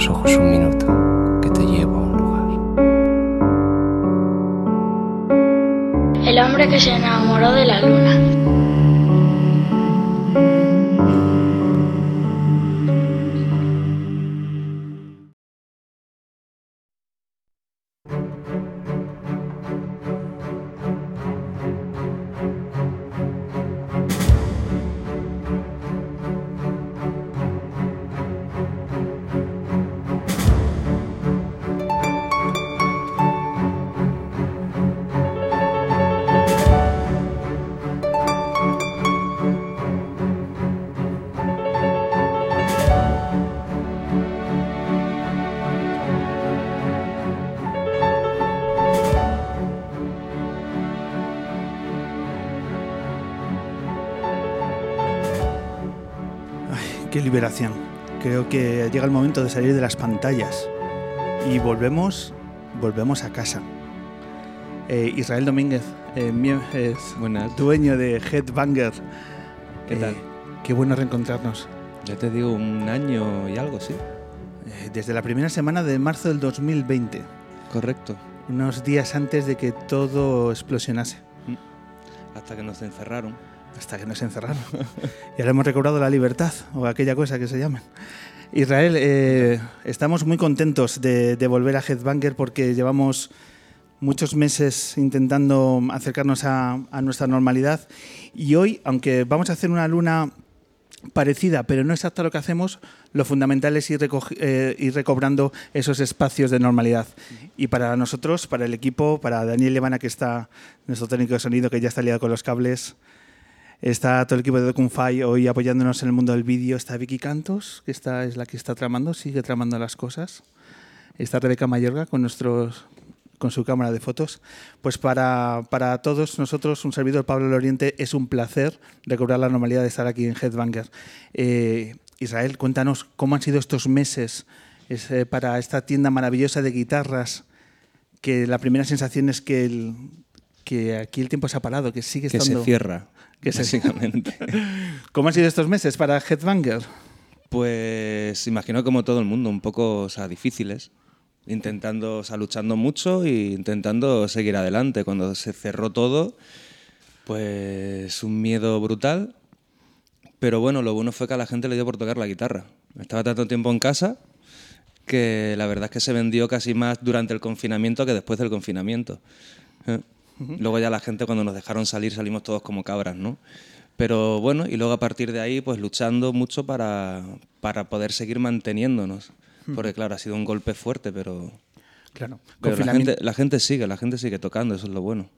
los ojos un minuto, que te llevo a un lugar. El hombre que se enamoró de la luna. Liberación. Creo que llega el momento de salir de las pantallas y volvemos, volvemos a casa. Eh, Israel Domínguez, eh, es dueño de Headbanger. ¿Qué tal? Eh, qué bueno reencontrarnos. Ya te digo, un año y algo, sí. Eh, desde la primera semana de marzo del 2020. Correcto. Unos días antes de que todo explosionase. Mm. Hasta que nos encerraron hasta que nos encerraron. y ahora hemos recobrado la libertad, o aquella cosa que se llama. Israel, eh, estamos muy contentos de, volver a Headbanger porque llevamos muchos meses intentando acercarnos a, nuestra normalidad y hoy, aunque vamos a hacer una luna parecida, pero no exacta a lo que hacemos, lo fundamental es ir, eh, ir, recobrando esos espacios de normalidad. Y para nosotros, para el equipo, para Daniel Levana, que está nuestro técnico de sonido, que ya está liado con los cables, Está todo el equipo de Docunfy hoy apoyándonos en el mundo del vídeo. Está Vicky Cantos, que está, es la que está tramando, sigue tramando las cosas. Está Rebeca Mayorga con, nuestros, con su cámara de fotos. Pues para, para todos nosotros, un servidor Pablo Loriente, es un placer recobrar la normalidad de estar aquí en Headbanger. Eh, Israel, cuéntanos cómo han sido estos meses eh, para esta tienda maravillosa de guitarras, que la primera sensación es que, el, que aquí el tiempo se ha parado, que sigue estando... Que se cierra que básicamente. ¿Cómo han sido estos meses para Headbanger? Pues imagino como todo el mundo, un poco o sea, difíciles. Intentando, o sea, luchando mucho e intentando seguir adelante. Cuando se cerró todo, pues un miedo brutal. Pero bueno, lo bueno fue que a la gente le dio por tocar la guitarra. Estaba tanto tiempo en casa que la verdad es que se vendió casi más durante el confinamiento que después del confinamiento. Luego ya la gente cuando nos dejaron salir salimos todos como cabras, ¿no? Pero bueno, y luego a partir de ahí pues luchando mucho para, para poder seguir manteniéndonos. Porque claro, ha sido un golpe fuerte, pero... Claro. la, gente, la gente sigue, la gente sigue tocando, eso es lo bueno.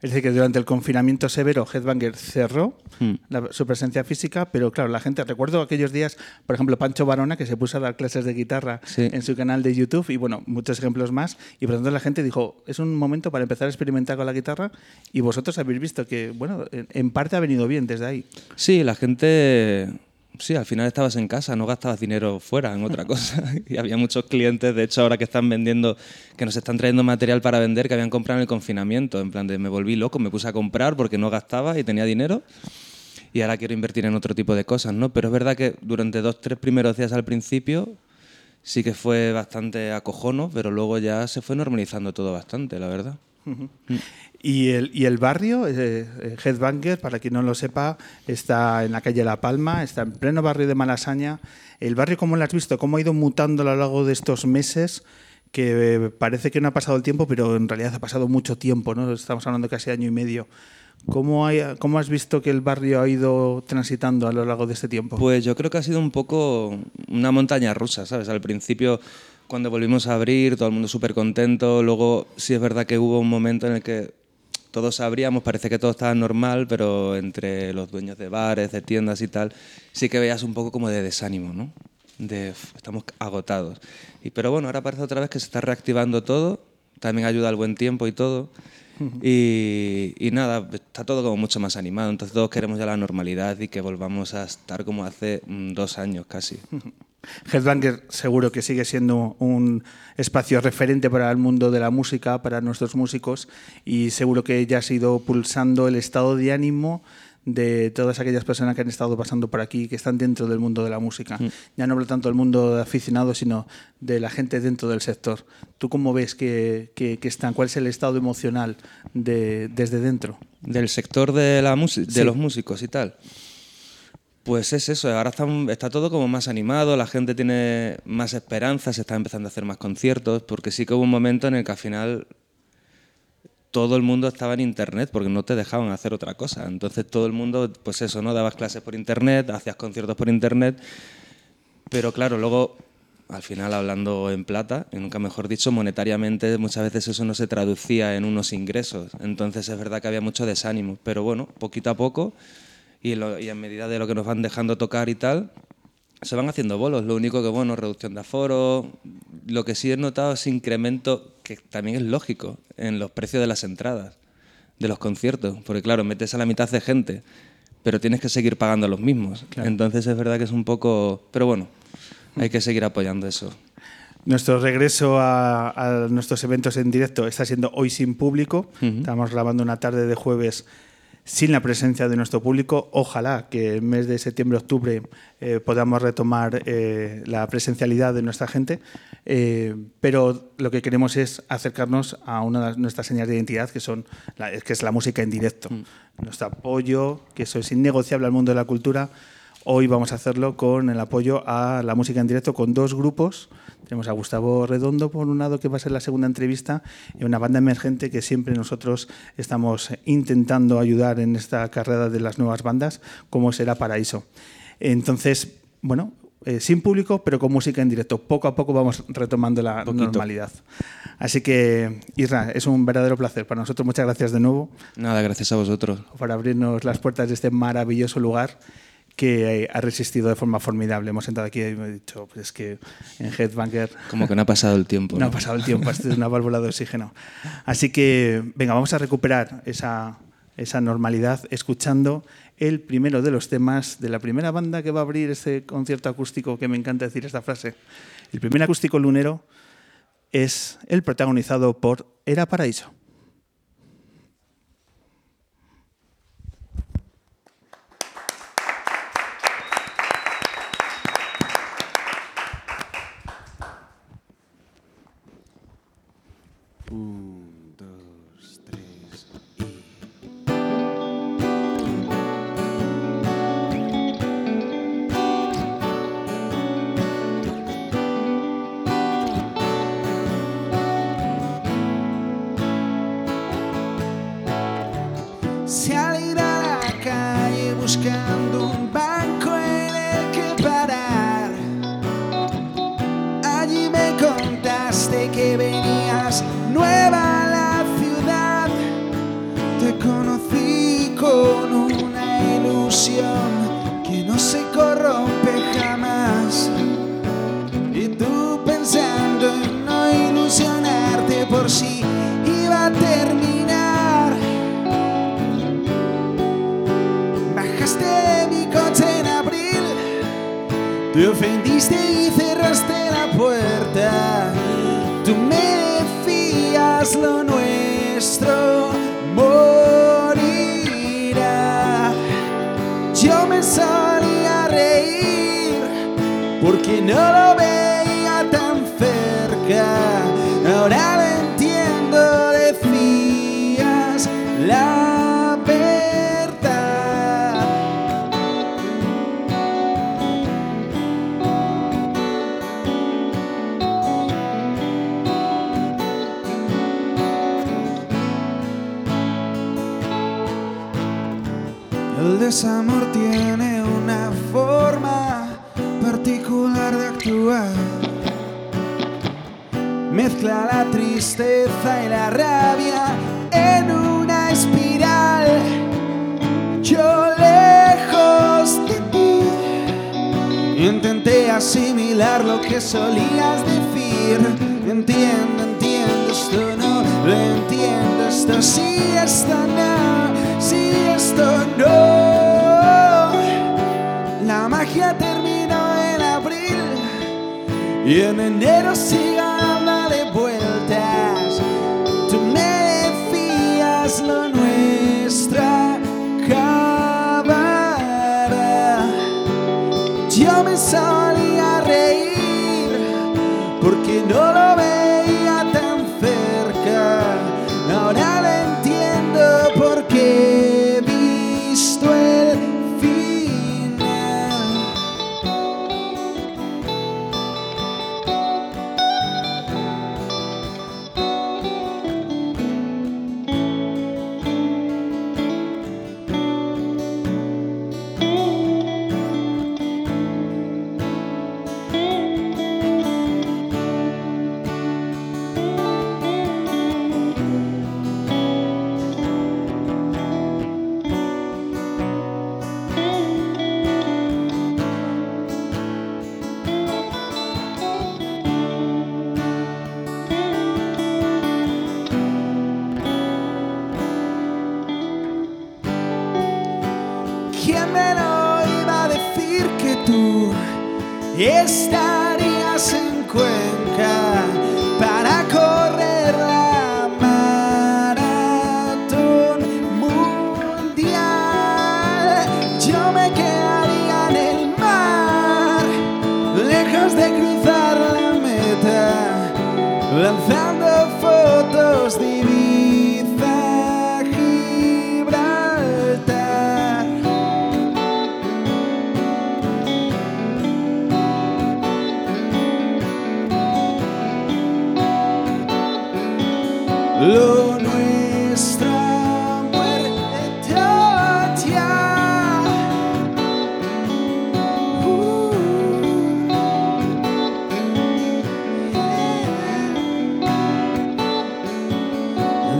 Es decir, que durante el confinamiento severo, Headbanger cerró hmm. su presencia física, pero claro, la gente, recuerdo aquellos días, por ejemplo, Pancho Barona, que se puso a dar clases de guitarra en su canal de YouTube, y bueno, muchos ejemplos más, y por lo tanto la gente dijo, es un momento para empezar a experimentar con la guitarra, y vosotros habéis visto que, bueno, en parte ha venido bien desde ahí. Sí, la gente Sí, al final estabas en casa, no gastabas dinero fuera en otra cosa. y había muchos clientes, de hecho, ahora que están vendiendo, que nos están trayendo material para vender, que habían comprado en el confinamiento. En plan de me volví loco, me puse a comprar porque no gastaba y tenía dinero. Y ahora quiero invertir en otro tipo de cosas, ¿no? Pero es verdad que durante dos, tres primeros días al principio sí que fue bastante acojono, pero luego ya se fue normalizando todo bastante, la verdad. Y el, y el barrio, eh, eh, Headbanger, para quien no lo sepa, está en la calle La Palma, está en pleno barrio de Malasaña. El barrio, ¿cómo lo has visto? ¿Cómo ha ido mutando a lo largo de estos meses? Que eh, parece que no ha pasado el tiempo, pero en realidad ha pasado mucho tiempo, ¿no? Estamos hablando casi año y medio. ¿Cómo, hay, ¿Cómo, has visto que el barrio ha ido transitando a lo largo de este tiempo? Pues yo creo que ha sido un poco una montaña rusa, ¿sabes? Al principio, cuando volvimos a abrir, todo el mundo súper contento. Luego, sí es verdad que hubo un momento en el que todos sabríamos, parece que todo estaba normal, pero entre los dueños de bares, de tiendas y tal, sí que veías un poco como de desánimo, ¿no? De estamos agotados. Y, pero bueno, ahora parece otra vez que se está reactivando todo, también ayuda al buen tiempo y todo. Y, y, nada, está todo como mucho más animado, entonces todos queremos ya la normalidad y que volvamos a estar como hace mm, dos años casi. Headbanger seguro que sigue siendo un espacio referente para el mundo de la música, para nuestros músicos, y seguro que ya ha ido pulsando el estado de ánimo de todas aquellas personas que han estado pasando por aquí, que están dentro del mundo de la música. Ya no hablo tanto del mundo de aficionados, sino de la gente dentro del sector. ¿Tú cómo ves que, que- que están? ¿Cuál es el estado emocional de, desde dentro? Del sector de, la de Sí. los músicos y tal. Pues es eso, ahora está, todo como más animado, la gente tiene más esperanza, se está empezando a hacer más conciertos, porque sí que hubo un momento en el que al final todo el mundo estaba en internet porque no te dejaban hacer otra cosa. Entonces todo el mundo, pues eso, ¿no? Dabas clases por internet, hacías conciertos por internet, pero claro, luego al final hablando en plata, y nunca mejor dicho, monetariamente muchas veces eso no se traducía en unos ingresos. Entonces es verdad que había mucho desánimo, pero bueno, poquito a poco y, en lo- y en medida de lo que nos van dejando tocar y tal, se van haciendo bolos. Lo único que, bueno, reducción de aforo. Lo que sí he notado es incremento, que también es lógico, en los precios de las entradas, de los conciertos. Porque, claro, metes a la mitad de gente, pero tienes que seguir pagando los mismos. Entonces es verdad que es un poco. Pero bueno, hay que seguir apoyando eso. Nuestro regreso a, a nuestros eventos en directo está siendo hoy sin público. Estamos grabando una tarde de jueves sin la presencia de nuestro público. Ojalá que el mes de septiembre-octubre eh, podamos retomar eh, la presencialidad de nuestra gente. Eh, pero lo que queremos es acercarnos a una de nuestras señales de identidad, que, son la, que es la música en directo. Nuestro apoyo, que eso es innegociable al mundo de la cultura. Hoy vamos a hacerlo con el apoyo a la música en directo con dos grupos. Tenemos a Gustavo Redondo por un lado, que va a ser la segunda entrevista, y una banda emergente que siempre nosotros estamos intentando ayudar en esta carrera de las nuevas bandas, como será Paraíso. Entonces, bueno, eh, sin público, pero con música en directo. Poco a poco vamos retomando la Poquito. normalidad. Así que, Isra, es un verdadero placer para nosotros. Muchas gracias de nuevo Nada, gracias a vosotros. por abrirnos las puertas de este maravilloso lugar que ha resistido de forma formidable. Hemos sentado aquí y me he dicho, pues es que en Headbanger Como que no ha pasado el tiempo. no ha pasado el tiempo, es una válvula de oxígeno. Así que, venga, vamos a recuperar esa, esa normalidad escuchando el primero de los temas de la primera banda que va a abrir este concierto acústico, que me encanta decir esta frase. El primer acústico lunero es el protagonizado por Era Paraíso. Te ofendiste La tristeza y la rabia en una espiral. Yo lejos de ti intenté asimilar lo que solías decir. Entiendo, entiendo, esto no lo entiendo, esto sí, esto no, sí, esto no. La magia terminó en abril y en enero sigue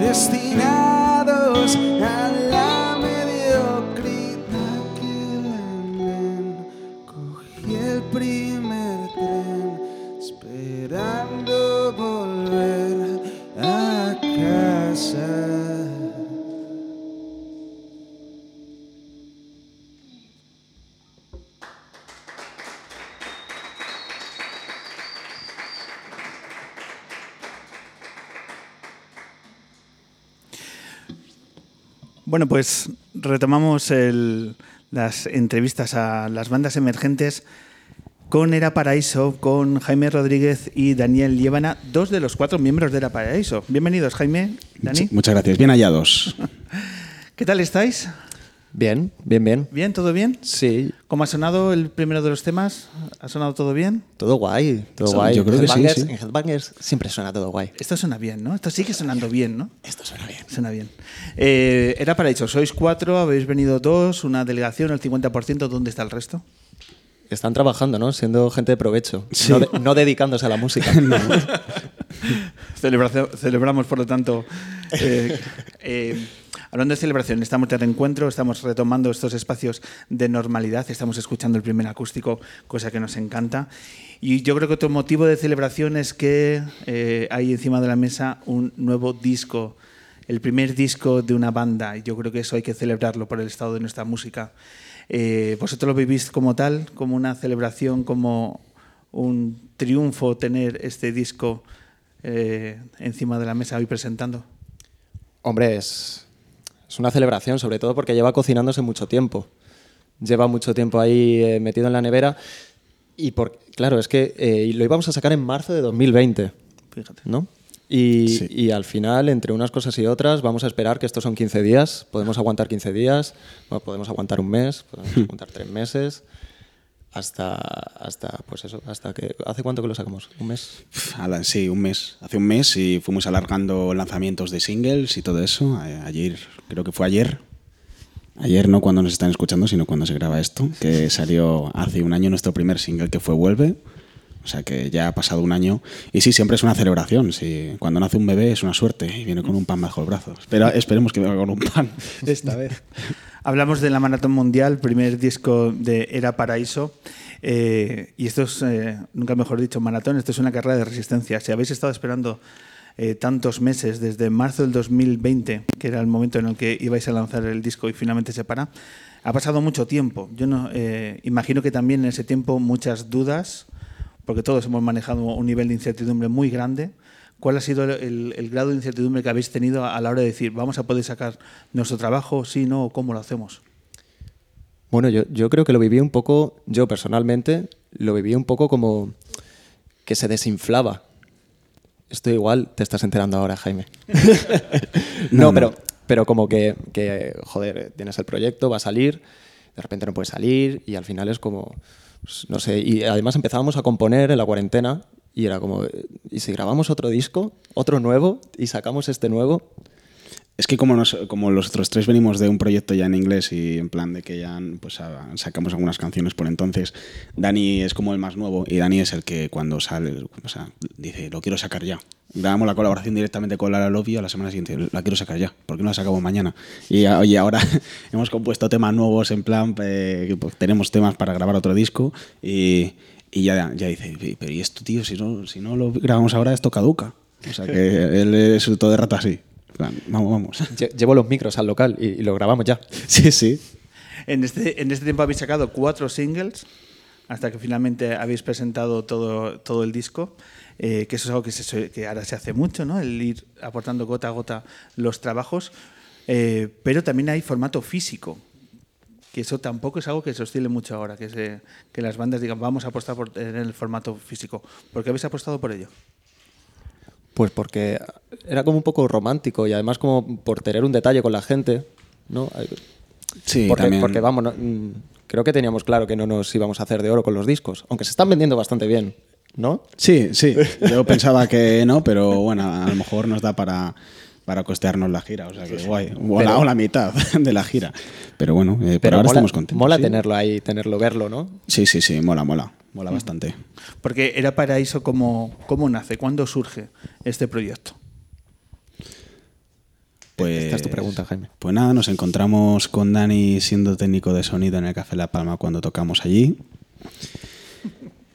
Destinados a la Bueno, pues retomamos el- las entrevistas a las bandas emergentes con Era Paraíso, con Jaime Rodríguez y Daniel Llévana, dos de los cuatro miembros de Era Paraíso. Bienvenidos, Jaime, Dani. Muchas gracias. Bien hallados. ¿Qué tal estáis? Bien, bien, bien. ¿Bien? ¿Todo bien? Sí, ¿Cómo ha sonado el primero de los temas? ¿Ha sonado todo bien? todo guay, todo guay. yo creo que sí. En Headbangers siempre suena todo guay. Esto suena bien, ¿no? Esto sigue sonando bien, ¿no? Esto suena bien. Suena bien. Eh, era Paraíso, sois cuatro, habéis venido dos, una delegación, el 50%, ¿dónde está el resto? Están trabajando, ¿no? Siendo gente de provecho. No, de- no dedicándose a la música. Celebración- celebramos, por lo tanto. eh, eh, hablando de celebración, estamos de reencuentro, estamos retomando estos espacios de normalidad, estamos escuchando el primer acústico, cosa que nos encanta. Y yo creo que otro motivo de celebración es que eh, hay encima de la mesa un nuevo disco, el primer disco de una banda, y yo creo que eso hay que celebrarlo por el estado de nuestra música. Eh, ¿Vosotros lo vivís como tal, como una celebración, como un triunfo tener este disco eh, encima de la mesa hoy presentando? Hombre, es, es una celebración, sobre todo porque lleva cocinándose mucho tiempo. Lleva mucho tiempo ahí eh, metido en la nevera. Y por, claro, es que eh, lo íbamos a sacar en marzo de 2020, Fíjate. ¿no? Y, Sí. y al final, entre unas cosas y otras, vamos a esperar que estos son 15 días. Podemos aguantar 15 días, bueno, podemos aguantar un mes, podemos aguantar tres meses. Hasta, hasta, pues eso, hasta que... ¿Hace cuánto que lo sacamos? ¿Un mes? Sí, un mes. Hace un mes y fuimos alargando lanzamientos de singles y todo eso. Ayer, creo que fue ayer. Ayer no cuando nos están escuchando, sino cuando se graba esto, que salió hace un año nuestro primer single que fue Vuelve. O sea que ya ha pasado un año. Y sí, siempre es una celebración. Sí. Cuando nace un bebé es una suerte y viene con un pan bajo el brazo. Espera, esperemos que venga con un pan esta vez. Hablamos de la Maratón Mundial, primer disco de Era Paraíso. eh, y esto es, eh, nunca mejor dicho, maratón, esto es una carrera de resistencia. Si habéis estado esperando eh, tantos meses, desde marzo del 2020, que era el momento en el que ibais a lanzar el disco y finalmente se para, ha pasado mucho tiempo. Yo no, imagino que también en ese tiempo muchas dudas, porque todos hemos manejado un nivel de incertidumbre muy grande. ¿Cuál ha sido el, el- el grado de incertidumbre que habéis tenido a la hora de decir, vamos a poder sacar nuestro trabajo, sí, no, o cómo lo hacemos? Bueno, yo, yo creo que lo viví un poco, yo personalmente, lo viví un poco como que se desinflaba. Esto igual te estás enterando ahora, Jaime. no, No, no. pero, pero como que, que, joder, tienes el proyecto, va a salir, de repente no puede salir y al final es como, pues, no sé, y además empezábamos a componer en la cuarentena y era como, ¿y si grabamos otro disco, otro nuevo y sacamos este nuevo? Es que como, nos- como los otros tres venimos de un proyecto ya en inglés y en plan de que ya pues, a- sacamos algunas canciones por entonces, Dani es como el más nuevo y Dani es el que cuando sale, o sea, dice, lo quiero sacar ya. Grabamos la colaboración directamente con Lara Love y a la semana siguiente, la quiero sacar ya, ¿por qué no la sacamos mañana? Y a- oye, ahora hemos compuesto temas nuevos en plan, eh, pues, tenemos temas para grabar otro disco y, ya dice, pero ¿y esto, tío? Si no, si no lo grabamos ahora, esto caduca. O sea que él es todo de rato así. En plan, Vamos, vamos. Lle- Llevo los micros al local y, y lo grabamos ya. Sí, sí. En este, en este tiempo habéis sacado cuatro singles hasta que finalmente habéis presentado todo, todo el disco, eh, que eso es algo que, se- que ahora se hace mucho, ¿no? el ir aportando gota a gota los trabajos, eh, pero también hay formato físico, que eso tampoco es algo que se oscile mucho ahora, que, se- que las bandas digan vamos a apostar por tener el formato físico. ¿Por qué habéis apostado por ello? Pues porque era como un poco romántico y además como por tener un detalle con la gente, ¿no? Sí, porque, también. porque, vamos, no- mm, creo que teníamos claro que no nos íbamos a hacer de oro con los discos, aunque se están vendiendo bastante bien, ¿no? Sí, sí. Yo pensaba que no, pero bueno, a lo mejor nos da para, para costearnos la gira. O sea que guay. O, la, Pero- o la mitad de la gira. Pero bueno, eh, por Pero ahora mola, estamos contentos. mola sí. tenerlo ahí, tenerlo, verlo, ¿no? Sí, sí, sí, mola, mola. Mola bastante. Porque era Paraíso, ¿cómo, cómo nace? ¿Cuándo surge este proyecto? Pues, Esta es tu pregunta, Jaime. Pues nada, nos encontramos con Dani siendo técnico de sonido en el Café La Palma cuando tocamos allí.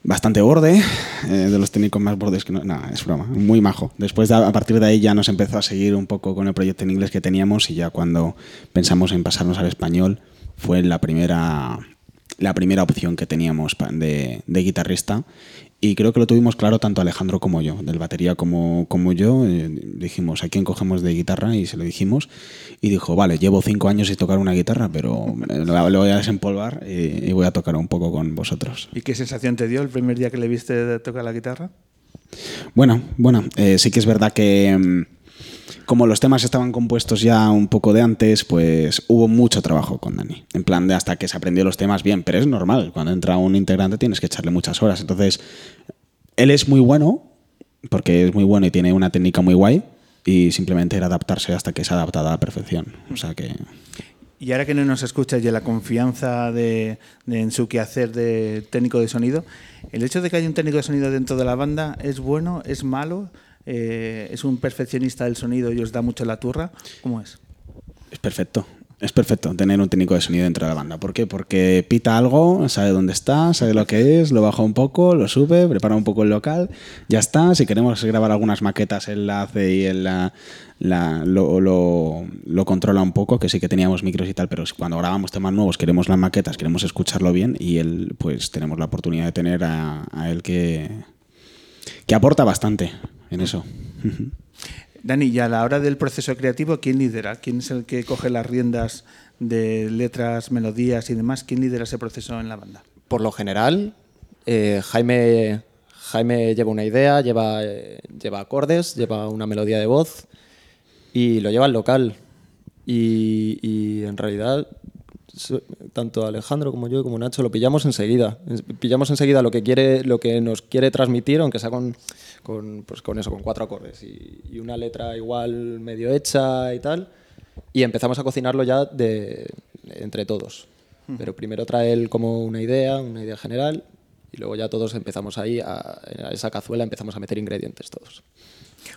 Bastante borde, eh, de los técnicos más bordes que no. No, es broma, muy majo. Después, de- a partir de ahí, ya nos empezó a seguir un poco con el proyecto en inglés que teníamos y ya cuando pensamos en pasarnos al español, fue la primera, la primera opción que teníamos de, de guitarrista. Y creo que lo tuvimos claro tanto Alejandro como yo, del batería como, como yo. eh, dijimos, ¿a quién cogemos de guitarra? Y se lo dijimos. Y dijo, vale, llevo cinco años sin tocar una guitarra, pero lo, lo voy a desempolvar y, y voy a tocar un poco con vosotros. ¿Y qué sensación te dio el primer día que le viste tocar la guitarra? Bueno, bueno, eh, sí que es verdad que mm, como los temas estaban compuestos ya un poco de antes, pues hubo mucho trabajo con Dani. En plan de hasta que se aprendió los temas bien, pero es normal, cuando entra un integrante tienes que echarle muchas horas. Entonces, él es muy bueno, porque es muy bueno y tiene una técnica muy guay, y simplemente era adaptarse hasta que se ha adaptado a la perfección. O sea que... Y ahora que no nos escuchas y la confianza de, de- en su quehacer de técnico de sonido, ¿el hecho de que haya un técnico de sonido dentro de la banda es bueno, es malo? Eh, ¿Es un perfeccionista del sonido y os da mucho la turra? ¿Cómo es? Es perfecto. Es perfecto tener un técnico de sonido dentro de la banda. ¿Por qué? Porque pita algo, sabe dónde está, sabe lo que es, lo baja un poco, lo sube, prepara un poco el local, ya está. Si queremos grabar algunas maquetas, él la hace y él lo controla un poco, que sí que teníamos micros y tal, pero cuando grabamos temas nuevos queremos las maquetas, queremos escucharlo bien y él, pues tenemos la oportunidad de tener a, a él que, que aporta bastante en eso. Dani, y a la hora del proceso creativo, ¿quién lidera? ¿Quién es el que coge las riendas de letras, melodías y demás? ¿Quién lidera ese proceso en la banda? Por lo general, eh, Jaime, Jaime lleva una idea, lleva, eh, lleva acordes, lleva una melodía de voz y lo lleva al local. Y, y en realidad, tanto Alejandro como yo como Nacho lo pillamos enseguida. Pillamos enseguida lo que, quiere, lo que nos quiere transmitir, aunque sea con, con, pues con eso, con cuatro acordes y, y una letra igual medio hecha y tal. Y empezamos a cocinarlo ya de, entre todos. Pero primero trae él como una idea, una idea general, y luego ya todos empezamos ahí a, a esa cazuela, empezamos a meter ingredientes todos.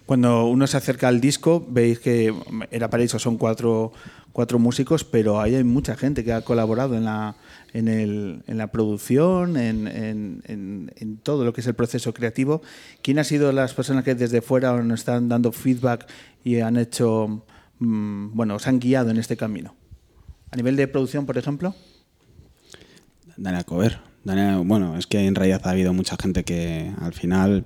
Cuando uno se acerca al disco, veis que era Paraíso, son cuatro, cuatro músicos, pero ahí hay mucha gente que ha colaborado en la, en el- en la producción, en, en- en- todo lo que es el proceso creativo. ¿Quién ha sido las personas que desde fuera nos están dando feedback y han hecho, mm, bueno, os han guiado en este camino? A nivel de producción, por ejemplo. Daniel Cover. Daniel, bueno, es que en realidad ha habido mucha gente que al final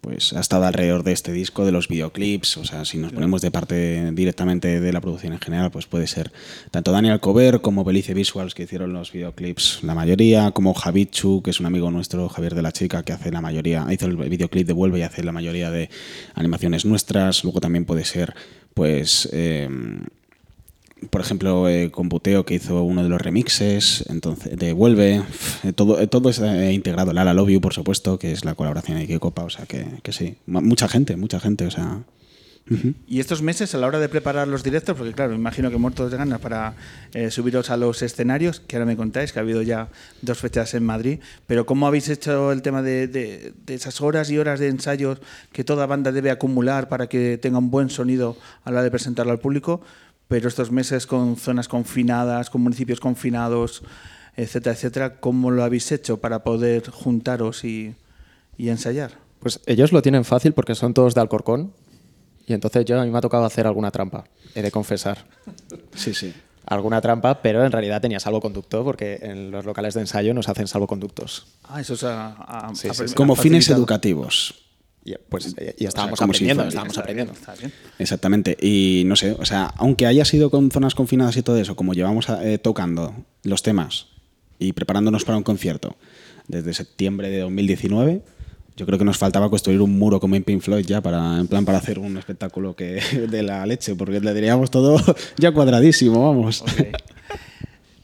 pues ha estado alrededor de este disco, de los videoclips, o sea, si nos ponemos de parte directamente de la producción en general, pues puede ser tanto Daniel Cover como Belice Visuals que hicieron los videoclips, la mayoría, como Javichu, que es un amigo nuestro, Javier de la Chica, que hace la mayoría, hizo el videoclip de Vuelve y hace la mayoría de animaciones nuestras, luego también puede ser, pues... eh, por ejemplo, eh, Computeo, que hizo uno de los remixes, entonces de Vuelve, eh, todo, eh, todo está eh, integrado. Lala Love You, por supuesto, que es la colaboración de Copa, o sea que, que sí. Mucha gente, mucha gente, o sea. Y estos meses, a la hora de preparar los directos, porque claro, imagino que muertos de ganas para subiros a los escenarios, que ahora me contáis que ha habido ya dos fechas en Madrid, pero ¿cómo habéis hecho el tema de, de- de esas horas y horas de ensayos que toda banda debe acumular para que tenga un buen sonido a la hora de presentarlo al público? Pero estos meses con zonas confinadas, con municipios confinados, etcétera, etcétera, ¿cómo lo habéis hecho para poder juntaros y, y ensayar? Pues ellos lo tienen fácil porque son todos de Alcorcón y entonces yo a mí me ha tocado hacer alguna trampa, he de confesar. Sí, sí. Alguna trampa, pero en realidad tenía salvoconducto porque en los locales de ensayo nos hacen salvoconductos. Ah, eso es a- a- Sí, a- sí, sí. Como fines educativos. Y, pues, eh, y estábamos aprendiendo, estábamos aprendiendo. Está bien. Exactamente. Y no sé, o sea, aunque haya sido con zonas confinadas y todo eso, como llevamos eh, tocando los temas y preparándonos para un concierto desde septiembre de 2019, yo creo que nos faltaba construir un muro como en Pink Floyd ya para, en plan, para hacer un espectáculo que de la leche, porque le diríamos todo ya cuadradísimo, vamos.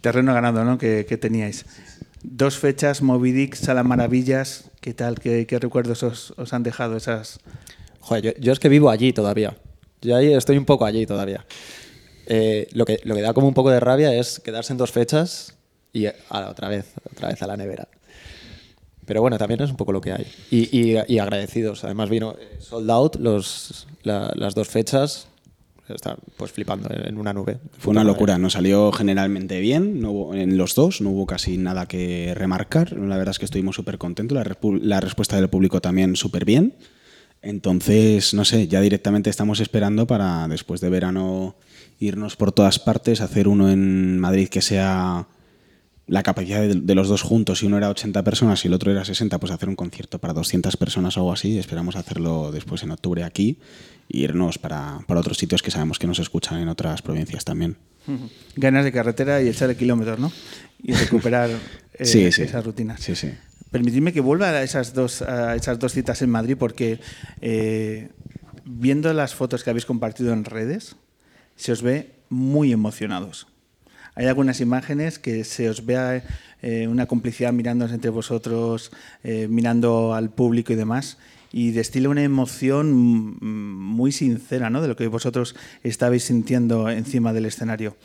Terreno ganado, ¿no? Que, que teníais. Dos fechas, Moby Dick, Sala Maravillas. ¿Qué tal? ¿Qué, qué recuerdos os, os han dejado esas? Joder, yo, yo es que vivo allí todavía. Yo ahí estoy un poco allí todavía. Eh, lo, que, lo que da como un poco de rabia es quedarse en dos fechas y a- otra vez, otra vez a la nevera. Pero bueno, también es un poco lo que hay. Y, y- y agradecidos. Además vino eh, sold out los, la- las dos fechas. Está pues flipando en una nube. Fue una locura, nos salió generalmente bien, no en los dos no hubo casi nada que remarcar, la verdad es que estuvimos súper contentos, la, la respuesta del público también súper bien, entonces, no sé, ya directamente estamos esperando para después de verano irnos por todas partes, hacer uno en Madrid que sea la capacidad de, de los dos juntos, si uno era 80 personas y el otro era 60, pues hacer un concierto para 200 personas o algo así. Esperamos hacerlo después en octubre aquí e irnos para, para otros sitios que sabemos que nos escuchan en otras provincias también. Ganas de carretera y echarle kilómetros, ¿no? Y recuperar eh, Sí, sí. esas rutinas. Sí, sí. Permitidme que vuelva a esas dos, a esas dos citas en Madrid porque eh, viendo las fotos que habéis compartido en redes, se os ve muy emocionados. Hay algunas imágenes que se os vea eh, una complicidad mirándoos entre vosotros, eh, mirando al público y demás, y destila una emoción mm, muy sincera ¿no? de lo que vosotros estabais sintiendo encima del escenario.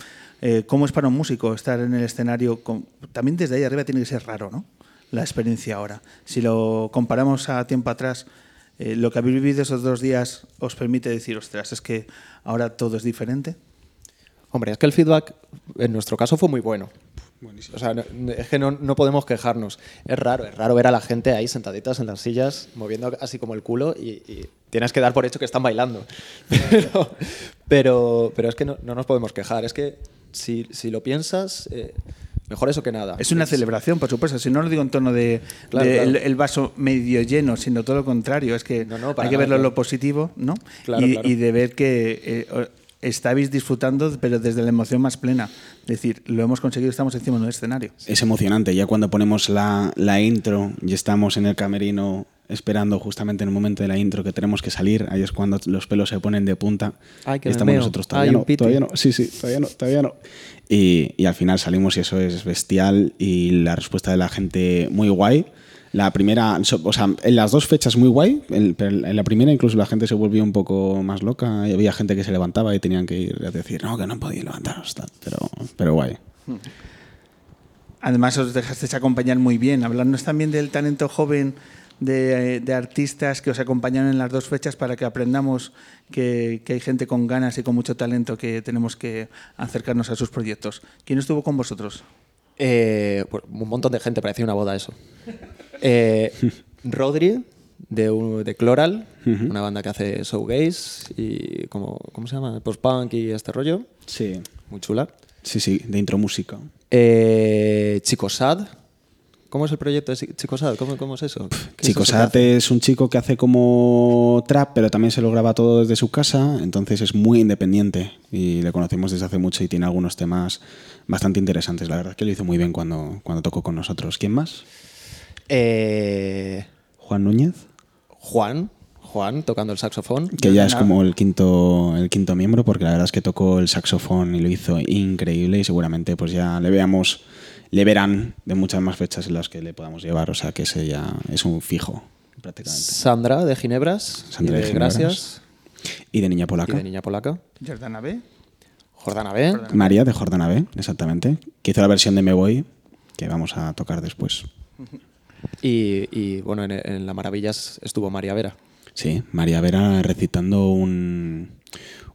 Eh, ¿Cómo es para un músico estar en el escenario? con- también desde ahí arriba tiene que ser raro, ¿no? La experiencia ahora. Si lo comparamos a tiempo atrás, eh, lo que habéis vivido esos dos días os permite decir, ostras, es que ahora todo es diferente. Hombre, es que el feedback en nuestro caso fue muy bueno. O sea, no- es que no, no podemos quejarnos. Es raro, es raro ver a la gente ahí sentaditas en las sillas, moviendo así como el culo y, y tienes que dar por hecho que están bailando. Pero, pero, pero es que no, no nos podemos quejar. Es que si, si lo piensas, eh, mejor eso que nada. Es una celebración, por supuesto. Si no lo digo en tono de, Claro, de claro. El, el vaso medio lleno, sino todo lo contrario. Es que No, no, para hay que nada, verlo en claro. lo positivo, ¿no? Claro, y, claro. y de ver que eh, estáis disfrutando, pero desde la emoción más plena. Es decir, lo hemos conseguido, estamos encima de un escenario. Es emocionante, ya cuando ponemos la, la intro y estamos en el camerino esperando justamente en el momento de la intro que tenemos que salir, ahí es cuando los pelos se ponen de punta. Ay, que estamos nosotros Ay, todavía un no, todavía no, sí, sí, todavía no, todavía no. Y, y al final salimos y eso es bestial y la respuesta de la gente muy guay. La primera, o sea, en las dos fechas muy guay, en, pero en la primera incluso la gente se volvió un poco más loca y había gente que se levantaba y tenían que ir a decir, no, que no podéis levantaros, tal", pero, pero guay. Además, os dejasteis acompañar muy bien. Hablarnos también del talento joven de, de artistas que os acompañaron en las dos fechas para que aprendamos que, que hay gente con ganas y con mucho talento que tenemos que acercarnos a sus proyectos. ¿Quién estuvo con vosotros? Eh, pues, un montón de gente, parecía una boda eso. Eh, Rodri, de, un- de Chloral, una banda que hace showgaze y como, ¿cómo se llama? Post-punk y este rollo. Sí. Muy chula. Sí, sí, de intro música. Eh, Chico Sad, ¿Cómo es el proyecto de Chi- Chico Sad? ¿Cómo, cómo es eso? ¿Qué es Chico hace? es un chico que hace como trap, pero también se lo graba todo desde su casa, entonces es muy independiente y le conocemos desde hace mucho y tiene algunos temas bastante interesantes. La verdad es que lo hizo muy bien cuando, cuando tocó con nosotros. ¿Quién más? Eh, Juan Núñez, Juan, Juan tocando el saxofón. que ya es como el quinto, el quinto miembro, porque la verdad es que tocó el saxofón y lo hizo increíble y seguramente pues ya le veamos, le verán de muchas más fechas en las que le podamos llevar, o sea que ese ya es un fijo prácticamente. Sandra de Ginebras. Sandra y de de Ginebras. Gracias. Y de Niña Y Polaca. de Niña Polaca. Jordana B. Jordana B. María de Jordana B, exactamente, que hizo la versión de Me Voy, que vamos a tocar después. Y, y, bueno, en, en La Maravillas estuvo María Vera. Sí, María Vera recitando un,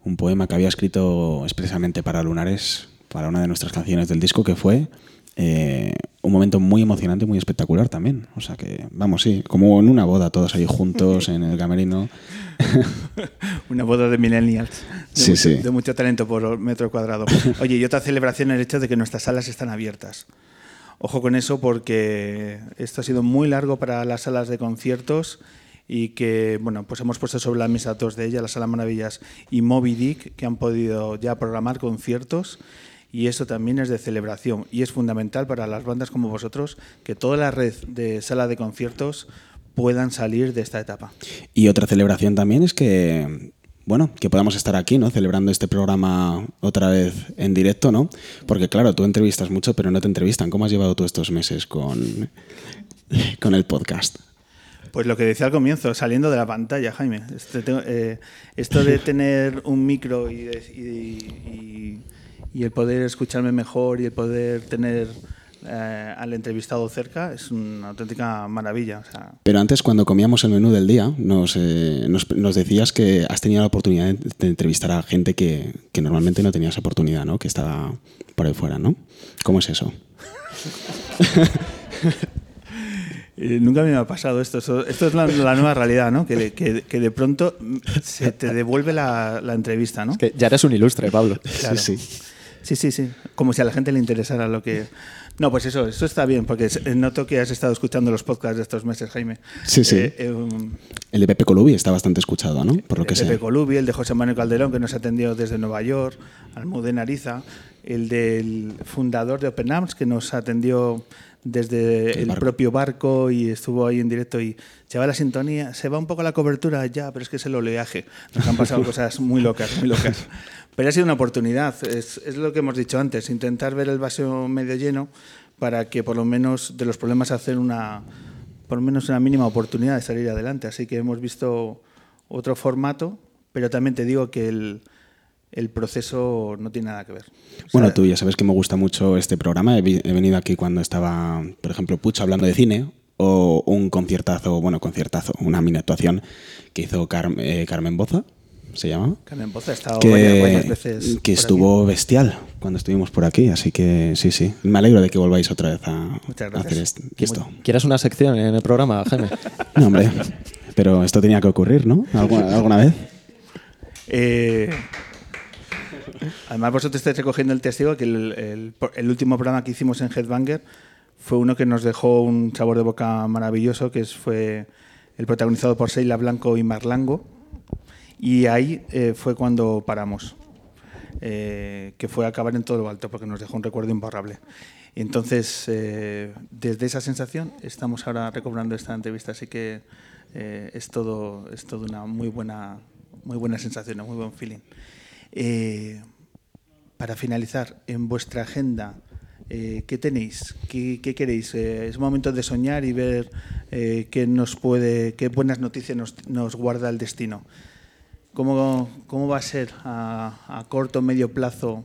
un poema que había escrito expresamente para Lunares, para una de nuestras canciones del disco, que fue eh, un momento muy emocionante, muy espectacular también. O sea que, vamos, sí, como en una boda, todos ahí juntos en el camerino. Una boda de millennials. De, Sí, mucho, sí. de mucho talento por metro cuadrado. Oye, y otra celebración el hecho de que nuestras salas están abiertas. Ojo con eso porque esto ha sido muy largo para las salas de conciertos y que, bueno, pues hemos puesto sobre la mesa dos de ellas, la Sala Maravillas y Moby Dick, que han podido ya programar conciertos y eso también es de celebración y es fundamental para las bandas como vosotros que toda la red de sala de conciertos puedan salir de esta etapa. Y otra celebración también es que, bueno, que podamos estar aquí, ¿no? Celebrando este programa otra vez en directo, ¿no? Porque claro, tú entrevistas mucho, pero no te entrevistan. ¿Cómo has llevado tú estos meses con, con el podcast? Pues lo que decía al comienzo, saliendo de la pantalla, Jaime. Este eh, esto de tener un micro y- y el poder escucharme mejor y el poder tener eh, al entrevistado cerca es una auténtica maravilla. o sea, Pero antes, cuando comíamos el menú del día, nos, eh, nos, nos decías que has tenido la oportunidad de, de entrevistar a gente que, que normalmente no tenías oportunidad, ¿no? Que estaba por ahí fuera, ¿no? ¿Cómo es eso? eh, nunca me ha pasado esto. Esto es la, la nueva realidad, ¿no? Que, de- que- que de pronto se te devuelve la, la entrevista, ¿no? Que ya eres un ilustre, Pablo. Claro. Sí, sí. Sí, sí, sí. Como si a la gente le interesara lo que... No, pues eso, eso está bien, porque es- noto que has estado escuchando los podcasts de estos meses, Jaime. Sí, sí. Eh, eh, um, El de Pepe Colubi está bastante escuchado, ¿no? Por lo el que de Pepe sé. Colubi, el de José Manuel Calderón, que nos atendió desde Nueva York, Almudena Ariza, el del fundador de Open Arms, que nos atendió desde El el, barco. propio barco y estuvo ahí en directo y se va la sintonía, se va un poco la cobertura ya, pero es que es el oleaje. Nos han pasado cosas muy locas, muy locas. Pero ha sido una oportunidad, es, es lo que hemos dicho antes, intentar ver el vaso medio lleno para que por lo menos de los problemas hacer una, por lo menos una mínima oportunidad de salir adelante. Así que hemos visto otro formato, pero también te digo que el, el proceso no tiene nada que ver. O Bueno, sea, tú ya sabes que me gusta mucho este programa. He, venido aquí cuando estaba, por ejemplo, Pucho hablando de cine o un conciertazo, bueno, conciertazo, una mini actuación que hizo Car- eh, Carmen Boza, se llama. Carmen Poza ha estado varias, Que, varias veces. que por aquí. estuvo bestial cuando estuvimos por aquí, así que sí, sí. Me alegro de que volváis otra vez a, Muchas a hacer est- esto. ¿Quieres una sección en el programa, Jaime? No, hombre, pero esto tenía que ocurrir, ¿no? ¿Alguna, alguna vez? Eh, además, vosotros estáis recogiendo el testigo que el, el- el último programa que hicimos en Headbanger fue uno que nos dejó un sabor de boca maravilloso, que es- fue el protagonizado por Seila Blanco y Marlango. Y ahí eh, fue cuando paramos, eh, que fue acabar en todo lo alto, porque nos dejó un recuerdo imborrable. Y entonces, eh, desde esa sensación, estamos ahora recobrando esta entrevista, así que eh, es todo, es todo una muy buena, muy buena sensación, un muy buen feeling. Eh, para finalizar, en vuestra agenda, eh, ¿qué tenéis? ¿Qué, qué queréis? Eh, es momento de soñar y ver eh, qué nos puede, qué buenas noticias nos, nos guarda el destino. ¿Cómo, cómo va a ser a, a corto o medio plazo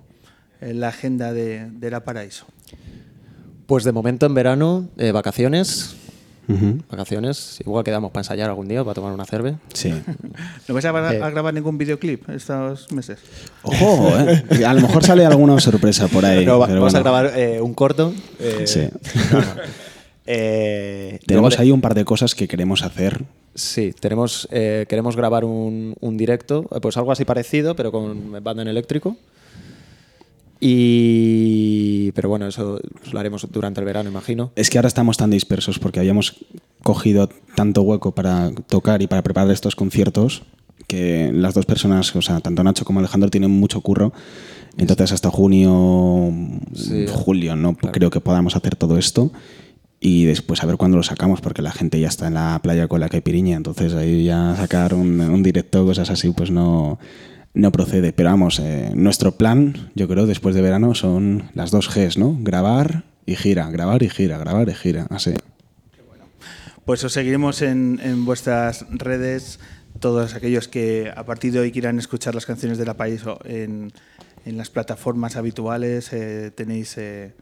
eh, la agenda de, de La Paraíso? Pues de momento en verano, eh, vacaciones. Vacaciones. Igual quedamos para ensayar algún día, para tomar una cerve. Sí. ¿No vais a, Eh. a grabar ningún videoclip estos meses? Ojo, ¿eh? A lo mejor sale alguna sorpresa por ahí. No, va- pero vamos a grabar eh, un corto. eh, Sí. no, no. Eh, Tenemos ahí un par de cosas que queremos hacer. Sí, tenemos, eh, queremos grabar un, un directo, eh, pues algo así parecido, pero con banda en eléctrico. Y... Pero bueno, eso lo haremos durante el verano, imagino. Es que ahora estamos tan dispersos porque habíamos cogido tanto hueco para tocar y para preparar estos conciertos que las dos personas, o sea, tanto Nacho como Alejandro tienen mucho curro. Entonces hasta junio, Sí. julio, no Claro. creo que podamos hacer todo esto. Y después a ver cuándo lo sacamos, porque la gente ya está en la playa con la caipiriña. Entonces ahí ya sacar un, un directo, cosas así, pues no, no procede. Pero vamos, eh, nuestro plan, yo creo, después de verano son las dos Gs, ¿no? Grabar y gira, grabar y gira, grabar y gira. Así. Pues os seguiremos en, en vuestras redes, todos aquellos que a partir de hoy quieran escuchar las canciones de la país en, en las plataformas habituales. eh, tenéis eh,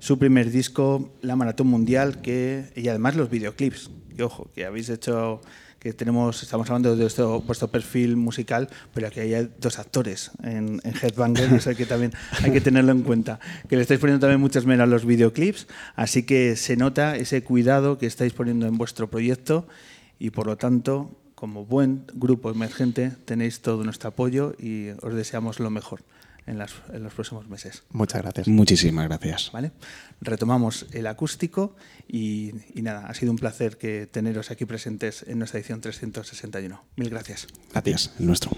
su primer disco, La Maratón Mundial, que, y además los videoclips. Que ojo, que habéis hecho, que tenemos, estamos hablando de vuestro, vuestro perfil musical, pero aquí hay dos actores en, en Headbanger, eso que también hay que tenerlo en cuenta. Que le estáis poniendo también muchas menos a los videoclips, así que se nota ese cuidado que estáis poniendo en vuestro proyecto y por lo tanto, como buen grupo emergente, tenéis todo nuestro apoyo y os deseamos lo mejor en, las- en los próximos meses. Muchas gracias. Muchísimas gracias. ¿vale? Retomamos el acústico y, y nada, ha sido un placer que teneros aquí presentes en nuestra edición 361. Mil gracias. Gracias, el nuestro.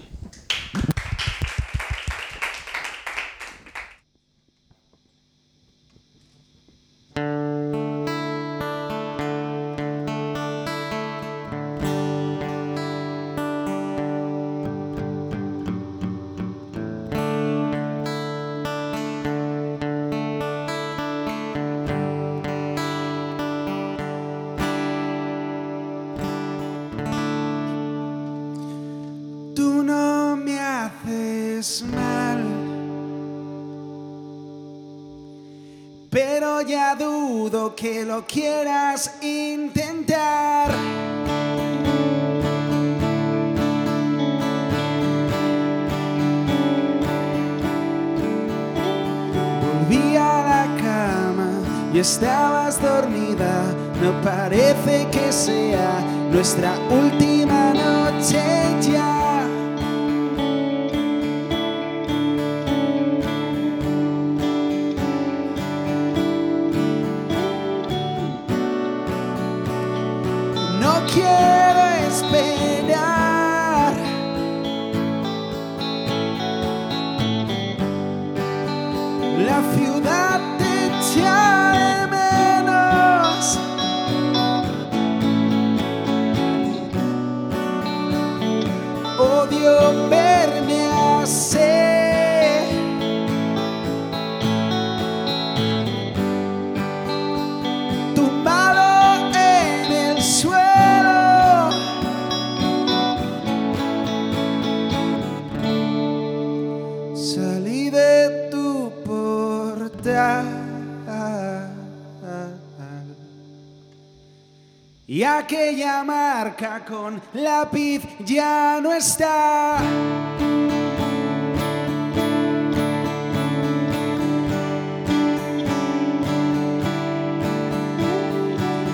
Aquella marca con lápiz ya no está.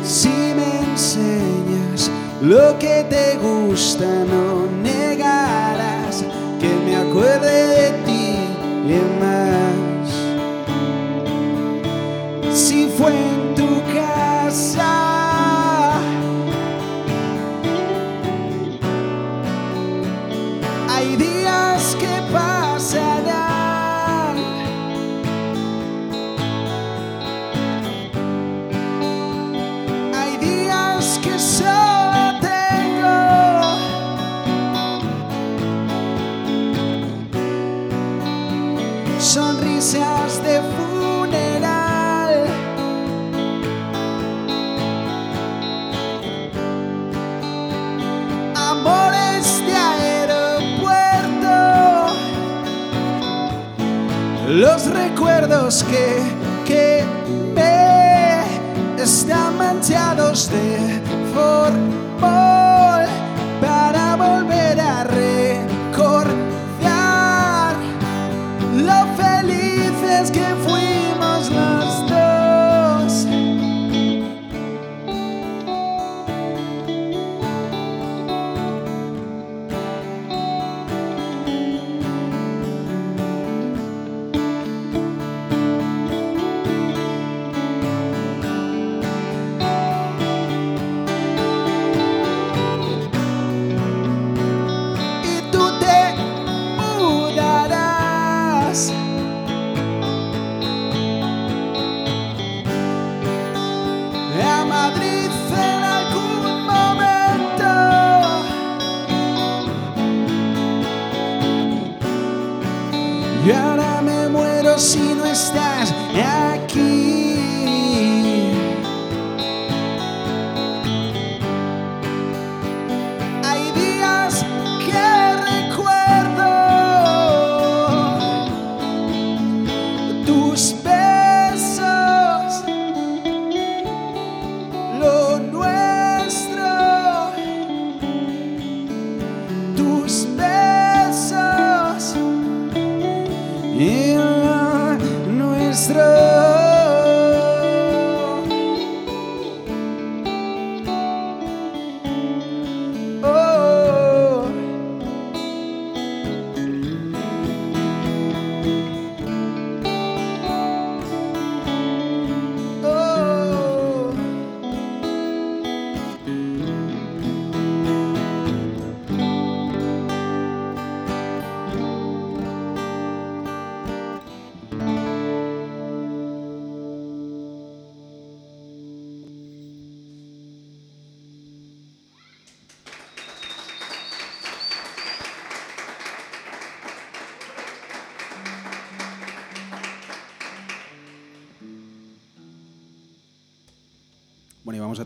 Si me enseñas lo que te gusta, no negarás que me acuerde de ti y más. Si fue recuerdos que, que me están manchados de formol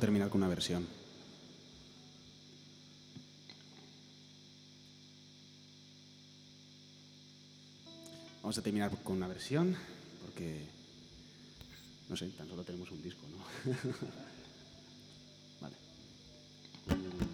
terminar con una versión. Vamos a terminar con una versión, porque, no sé, tan solo tenemos un disco, ¿no? vale.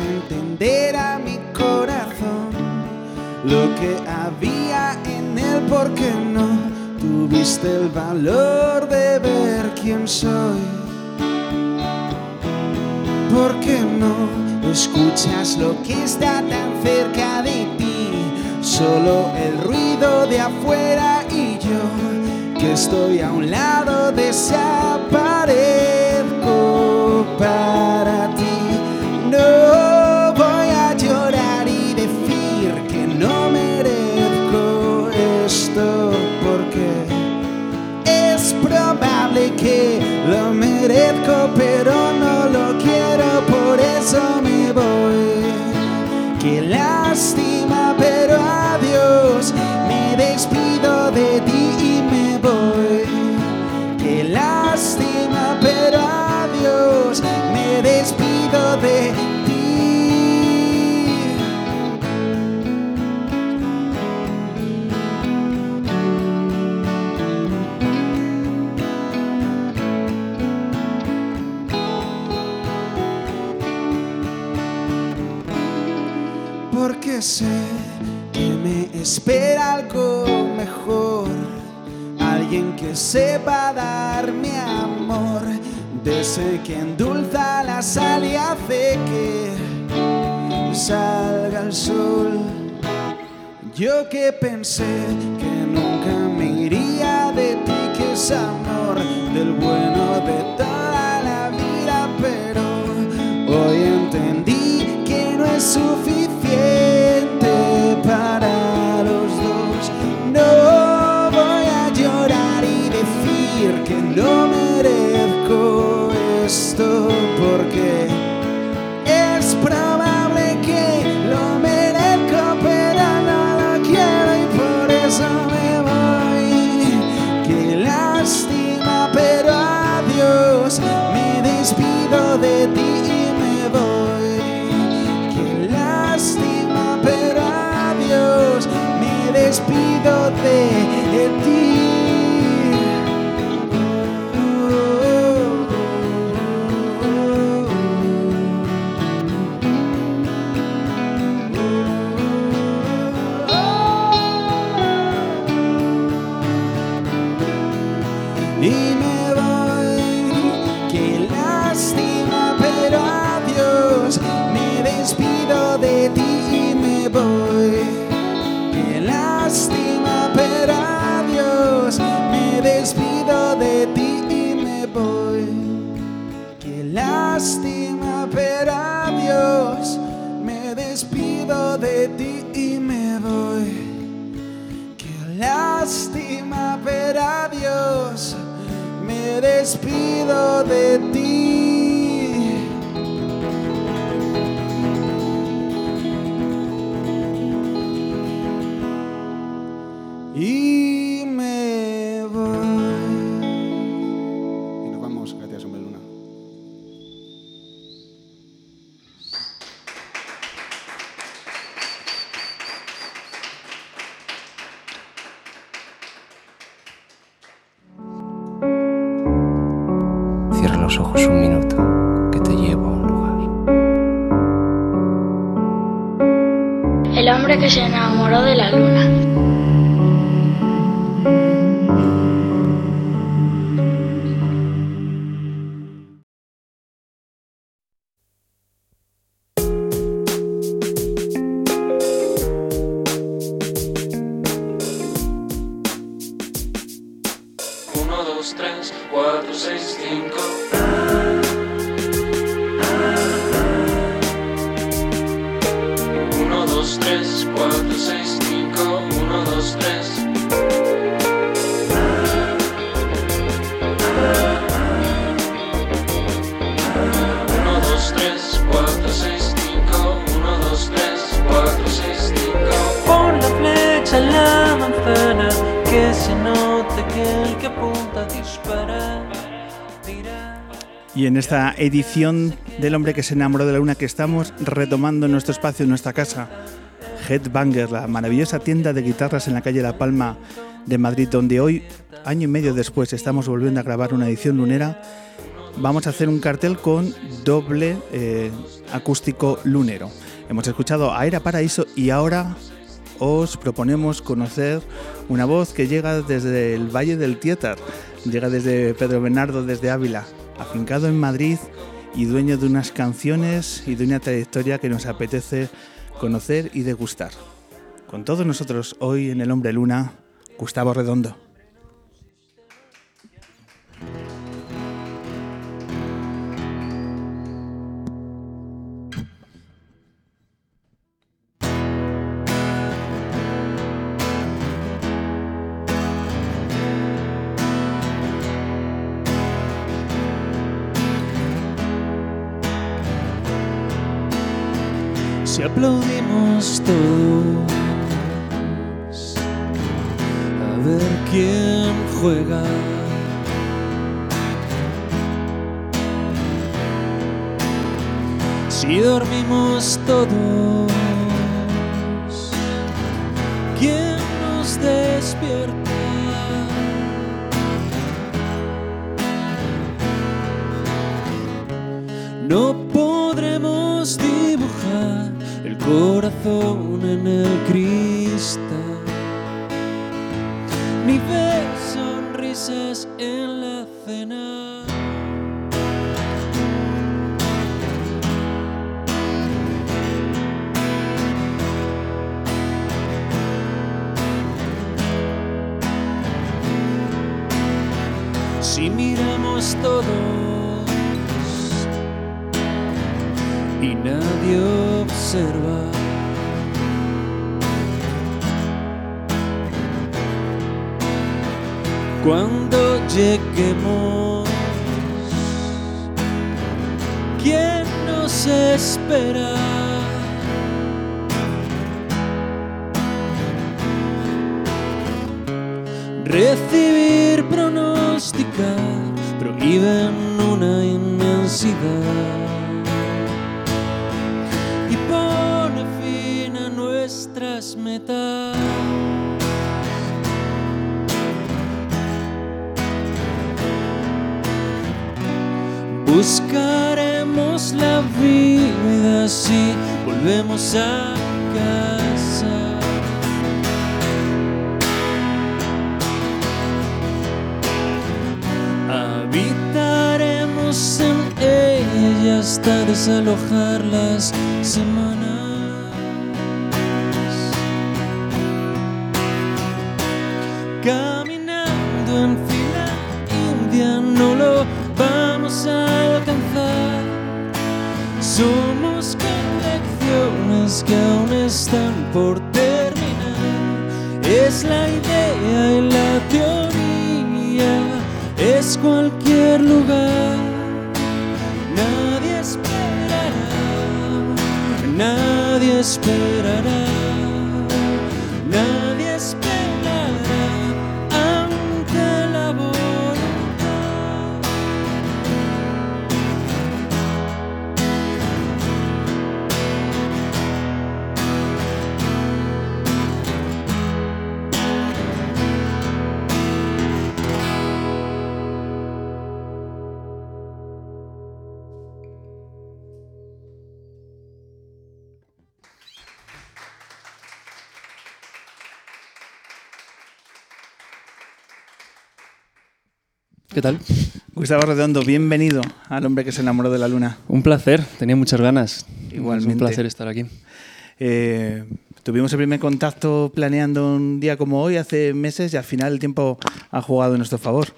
entender a mi corazón lo que había en él, porque no tuviste el valor de ver quién soy. Porque no escuchas lo que está tan cerca de ti, solo el ruido de afuera y yo que estoy a un lado de. que endulza la sal y hace que salga el sol. Yo que pensé que nunca me iría de ti, que es amor del bueno de ti. se enamoró de la luna. Esta edición del hombre que se enamoró de la luna que estamos retomando nuestro espacio, nuestra casa, Headbanger, la maravillosa tienda de guitarras en la calle La Palma de Madrid, donde hoy, año y medio después, estamos volviendo a grabar una edición lunera. Vamos a hacer un cartel con doble eh, acústico lunero. Hemos escuchado a Era Paraíso y ahora os proponemos conocer una voz que llega desde el Valle del Tietar, llega desde Pedro Bernardo, desde Ávila, afincado en Madrid y dueño de unas canciones y de una trayectoria que nos apetece conocer y degustar. Con todos nosotros hoy en El Hombre Luna, Gustavo Redondo. Si aplaudimos todos a ver quién juega. Si dormimos todos, ¿quién nos despierta? No corazón en el cristal, ni ver sonrisas en la cena. Si miramos todos Cuando lleguemos, ¿quién nos espera? Recibir, volvemos a casa. Habitaremos en ella hasta desalojar las semanas. Somos colecciones que aún están por terminar. Es la idea y la teoría, es cualquier lugar. Nadie esperará, nadie esperará, ¿Qué tal? Gustavo Redondo, bienvenido al hombre que se enamoró de la luna. Un placer, tenía muchas ganas. Igualmente. Es un placer estar aquí. Eh, tuvimos el primer contacto planeando un día como hoy hace meses y al final el tiempo ha jugado en nuestro favor.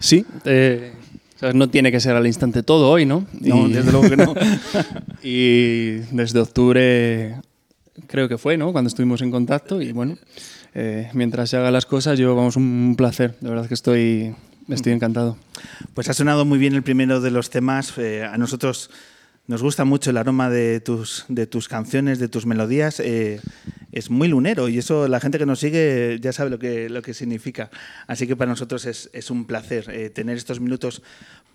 Sí, eh, o sea, no tiene que ser al instante todo hoy, ¿no? No, desde luego que no. y desde octubre creo que fue, ¿no? Cuando estuvimos en contacto y bueno, eh, mientras se hagan las cosas, yo vamos un placer. De verdad que estoy, estoy encantado. Pues ha sonado muy bien el primero de los temas. Eh, a nosotros nos gusta mucho el aroma de tus, de tus canciones, de tus melodías. Eh, es muy lunero y eso la gente que nos sigue ya sabe lo que, lo que significa. Así que para nosotros es, es un placer eh, tener estos minutos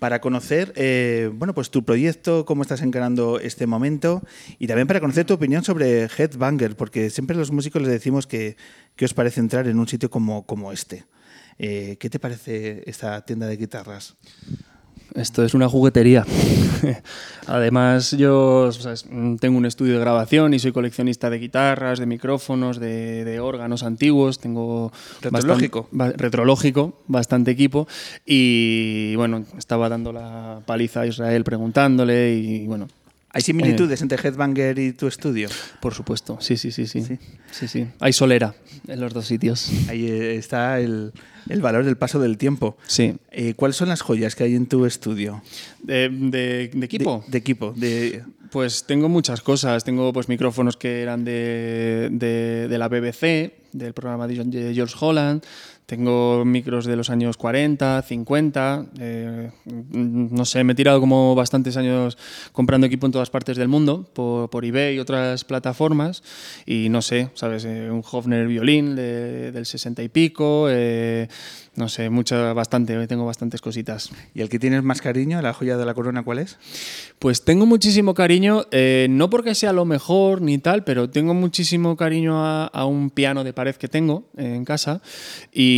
para conocer eh, bueno, pues tu proyecto, cómo estás encarando este momento y también para conocer tu opinión sobre Headbanger, porque siempre los músicos les decimos que, que os parece entrar en un sitio como, como este. Eh, ¿Qué te parece esta tienda de guitarras? Esto es una juguetería. Además, yo o sea, es- mm, tengo un estudio de grabación y soy coleccionista de guitarras, de micrófonos, de, de órganos antiguos. Tengo Retrológico. bastan- retrológico, bastante equipo. Y bueno, estaba dando la paliza a Israel preguntándole y bueno. ¿Hay similitudes entre Headbanger y tu estudio? Por supuesto, sí, sí, sí, sí. Sí. Sí, sí. Hay solera en los dos sitios. Ahí eh, está el, el valor del paso del tiempo. Sí. Eh, ¿Cuáles son las joyas que hay en tu estudio? ¿De, de- de equipo? De, de equipo. De, Pues tengo muchas cosas. Tengo pues micrófonos que eran de, de- de la BBC, del programa de George Holland. Tengo micros de los años 40, 50. eh, no sé, me he tirado como bastantes años comprando equipo en todas partes del mundo, por, por eBay y otras plataformas. Y no sé, ¿sabes? Eh, un Hofner violín de- del 60 y pico. eh, no sé, mucha, bastante. Tengo bastantes cositas. ¿Y el que tienes más cariño, la joya de la corona, cuál es? Pues tengo muchísimo cariño, eh, no porque sea lo mejor ni tal, pero tengo muchísimo cariño a, a un piano de pared que tengo en casa y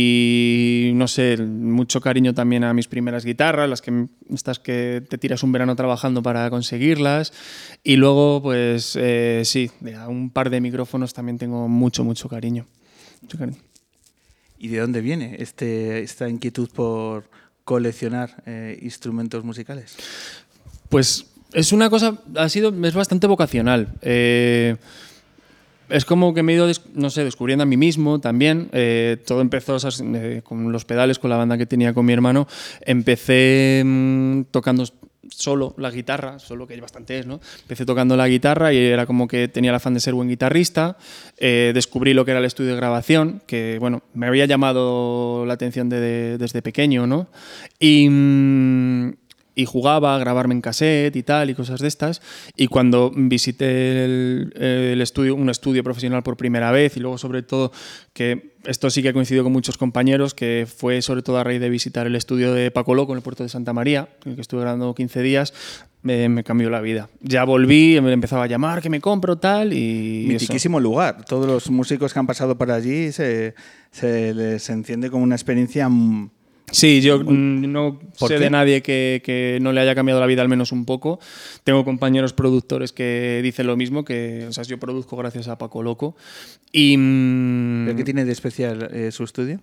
no sé, mucho cariño también a mis primeras guitarras, las que estas que te tiras un verano trabajando para conseguirlas y luego pues eh, sí, a un par de micrófonos también tengo mucho, mucho cariño. Mucho cariño. ¿Y de dónde viene este, esta inquietud por coleccionar eh, instrumentos musicales? Pues es una cosa, ha sido, es bastante vocacional. Eh, es como que me he ido, no sé, descubriendo a mí mismo también. Eh, todo empezó eh, con los pedales, con la banda que tenía con mi hermano. Empecé mm, tocando solo la guitarra, solo que hay bastante es, ¿no? Empecé tocando la guitarra y era como que tenía el afán de ser buen guitarrista. Eh, descubrí lo que era el estudio de grabación, que, bueno, me había llamado la atención de- desde pequeño, ¿no? Y... mm, y jugaba a grabarme en cassette y tal y cosas de estas. Y cuando visité el, estudio, un estudio profesional por primera vez y luego sobre todo que esto sí que ha coincidido con muchos compañeros, que fue sobre todo a raíz de visitar el estudio de Paco Loco en el puerto de Santa María, en el que estuve grabando 15 días, me, cambió la vida. Ya volví, me empezaba a llamar, que me compro tal y... eso. Mitiquísimo lugar. Todos los músicos que han pasado por allí se, se les enciende como una experiencia... mm, Sí, yo mm, no ¿Por sé qué? de nadie que, que no le haya cambiado la vida al menos un poco. Tengo compañeros productores que dicen lo mismo, que o sea, yo produzco gracias a Paco Loco. Y mm, ¿Pero qué tiene de especial eh, su estudio?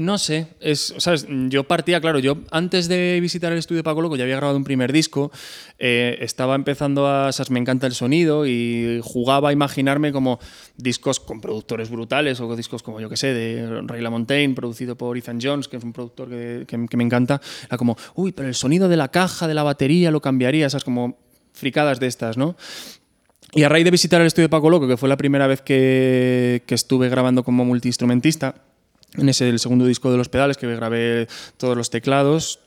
No sé, es, o sea, es- yo partía, claro, yo antes de visitar el estudio de Paco Loco ya había grabado un primer disco, eh, estaba empezando a, sea, me encanta el sonido y jugaba a imaginarme como discos con productores brutales o discos como yo que sé, de Ray LaMontagne, producido por Ethan Jones, que es un productor que, me encanta, era como, uy, pero el sonido de la caja, de la batería lo cambiaría, esas como fricadas de estas, ¿no? Y a raíz de visitar el estudio de Paco Loco, que fue la primera vez que estuve grabando como multiinstrumentista, en ese el segundo disco de los pedales, que grabé todos los teclados,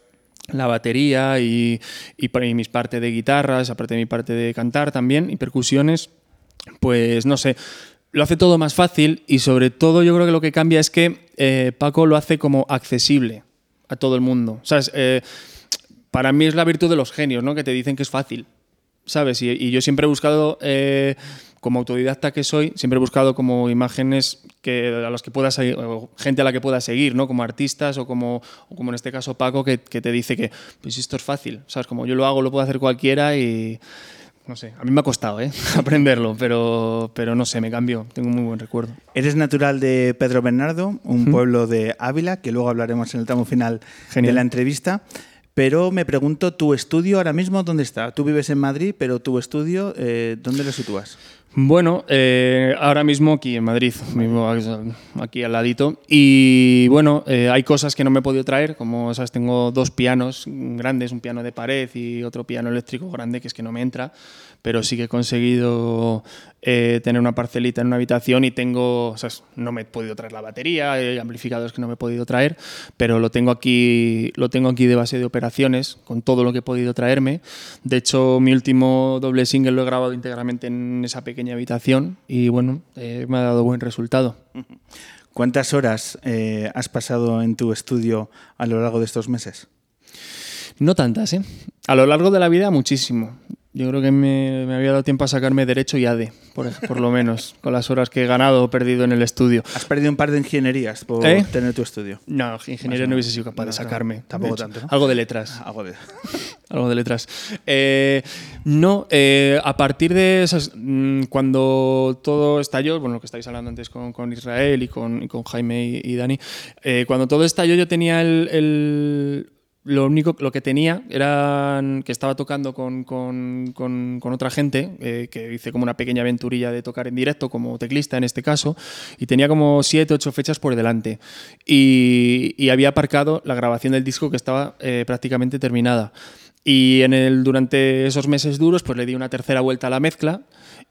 la batería y, y, mis partes de guitarras, aparte de mi parte de cantar también, y percusiones, pues no sé, lo hace todo más fácil y sobre todo yo creo que lo que cambia es que eh, Paco lo hace como accesible a todo el mundo. ¿Sabes? Eh, para mí es la virtud de los genios, ¿no? Que te dicen que es fácil. ¿Sabes? Y, y yo siempre he buscado, eh, como autodidacta que soy, siempre he buscado como imágenes que, a las que pueda seguir, o gente a la que pueda seguir, ¿no? Como artistas o como, o como en este caso Paco, que, que te dice que, pues esto es fácil, ¿sabes? Como yo lo hago, lo puede hacer cualquiera y. No sé, a mí me ha costado, ¿eh? Aprenderlo, pero, pero no sé, me cambió. Tengo un muy buen recuerdo. Eres natural de Pedro Bernardo, un pueblo de Ávila, que luego hablaremos en el tramo final Genial. de la entrevista. Pero me pregunto, ¿tu estudio ahora mismo dónde está? Tú vives en Madrid, pero tu estudio, eh, ¿dónde lo sitúas? Bueno, eh, ahora mismo aquí en Madrid, aquí al ladito. Y bueno, eh, hay cosas que no me he podido traer, como sabes, tengo dos pianos grandes, un piano de pared y otro piano eléctrico grande que es que no me entra, pero sí que he conseguido eh, tener una parcelita en una habitación y tengo, o sea, no me he podido traer la batería, hay amplificadores que no me he podido traer, pero lo tengo aquí, lo tengo aquí de base de operaciones con todo lo que he podido traerme. De hecho, mi último doble single lo he grabado íntegramente en esa pequeña habitación y bueno, eh, me ha dado buen resultado. ¿Cuántas horas eh, has pasado en tu estudio a lo largo de estos meses? No tantas, ¿eh? A lo largo de la vida, muchísimo. Yo creo que me, me había dado tiempo a sacarme Derecho y ADE, por, por lo menos, con las horas que he ganado o perdido en el estudio. Has perdido un par de ingenierías por ¿Eh? tener tu estudio. No, ingeniería no hubiese sido capaz de No, sacarme. tampoco de tanto, ¿no? Algo de letras. Algo de... Algo de letras. Eh, no, eh, a partir de esas, mm, cuando todo estalló, bueno, lo que estáis hablando antes con, con Israel y con, y con Jaime y, y Dani, eh, cuando todo estalló yo tenía el, el- lo único, lo que tenía era que estaba tocando con, con- con- otra gente, eh, que hice como una pequeña aventurilla de tocar en directo, como teclista en este caso, y tenía como siete, ocho fechas por delante. Y, y había aparcado la grabación del disco que estaba eh, prácticamente terminada. Y en el, durante esos meses duros, pues le di una tercera vuelta a la mezcla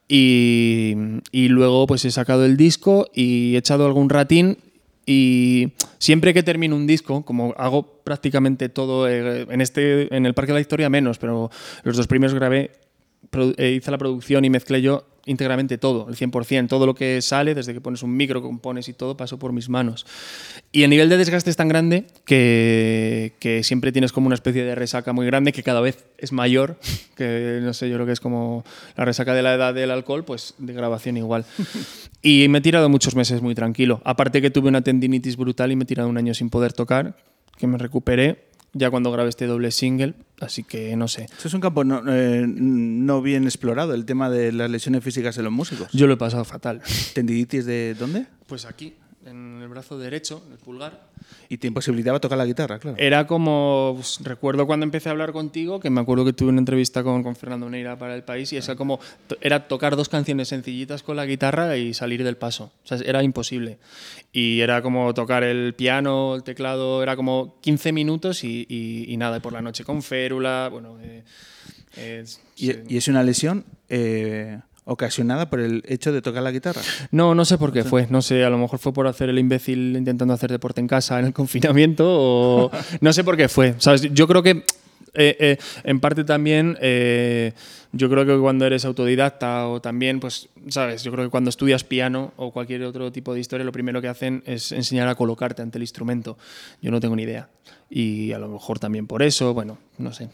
y, y luego pues he sacado el disco y he echado algún ratín y siempre que termino un disco, como hago prácticamente todo eh, en este en el Parque de la Historia menos, pero los dos primeros grabé, eh, hice la producción y mezclé yo íntegramente todo, el 100%, todo lo que sale, desde que pones un micro, compones y todo, pasó por mis manos. Y el nivel de desgaste es tan grande que, que siempre tienes como una especie de resaca muy grande que cada vez es mayor, que no sé, yo creo que es como la resaca de la edad del alcohol, pues de grabación igual. Y me he tirado muchos meses muy tranquilo. Aparte que tuve una tendinitis brutal y me he tirado un año sin poder tocar, que me recuperé ya cuando grabé este doble single, así que no sé. Eso es un campo no, eh, no bien explorado, el tema de las lesiones físicas en los músicos. Yo lo he pasado fatal. ¿Tendinitis de dónde? Pues aquí, en el brazo derecho, en el pulgar. Y te imposibilitaba tocar la guitarra, claro. Era como, pues, recuerdo cuando empecé a hablar contigo, que me acuerdo que tuve una entrevista con, con Fernando Neira para El País y esa como, era tocar dos canciones sencillitas con la guitarra y salir del paso. O sea, era imposible. Y era como tocar el piano, el teclado, era como 15 minutos y, y- y nada, por la noche con férula, bueno... eh, eh, Y, sí. y es una lesión eh, ocasionada por el hecho de tocar la guitarra. No, no sé por qué fue. No sé, a lo mejor fue por hacer el imbécil intentando hacer deporte en casa en el confinamiento o no sé por qué fue. ¿Sabes? Yo creo que eh, eh, en parte también eh, yo creo que cuando eres autodidacta o también pues sabes yo creo que cuando estudias piano o cualquier otro tipo de historia lo primero que hacen es enseñar a colocarte ante el instrumento yo no tengo ni idea y a lo mejor también por eso bueno no sé.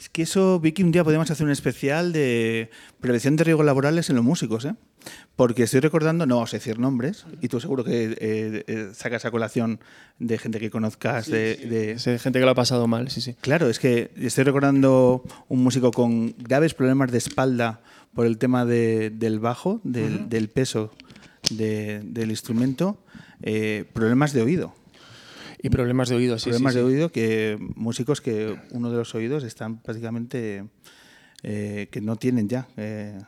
Es que eso, Vicky, un día podemos hacer un especial de prevención de riesgos laborales en los músicos, ¿eh? Porque estoy recordando, no os decir nombres, y tú seguro que eh, eh, sacas a colación de gente que conozcas de, gente que lo ha pasado mal sí sí Claro, es que estoy recordando un músico con graves problemas de espalda por el tema de- del bajo, del, del peso de- del instrumento, eh, problemas de oído. Y problemas de oído sí, problemas sí. de oído que músicos que uno de los oídos están prácticamente eh, que no tienen ya eh,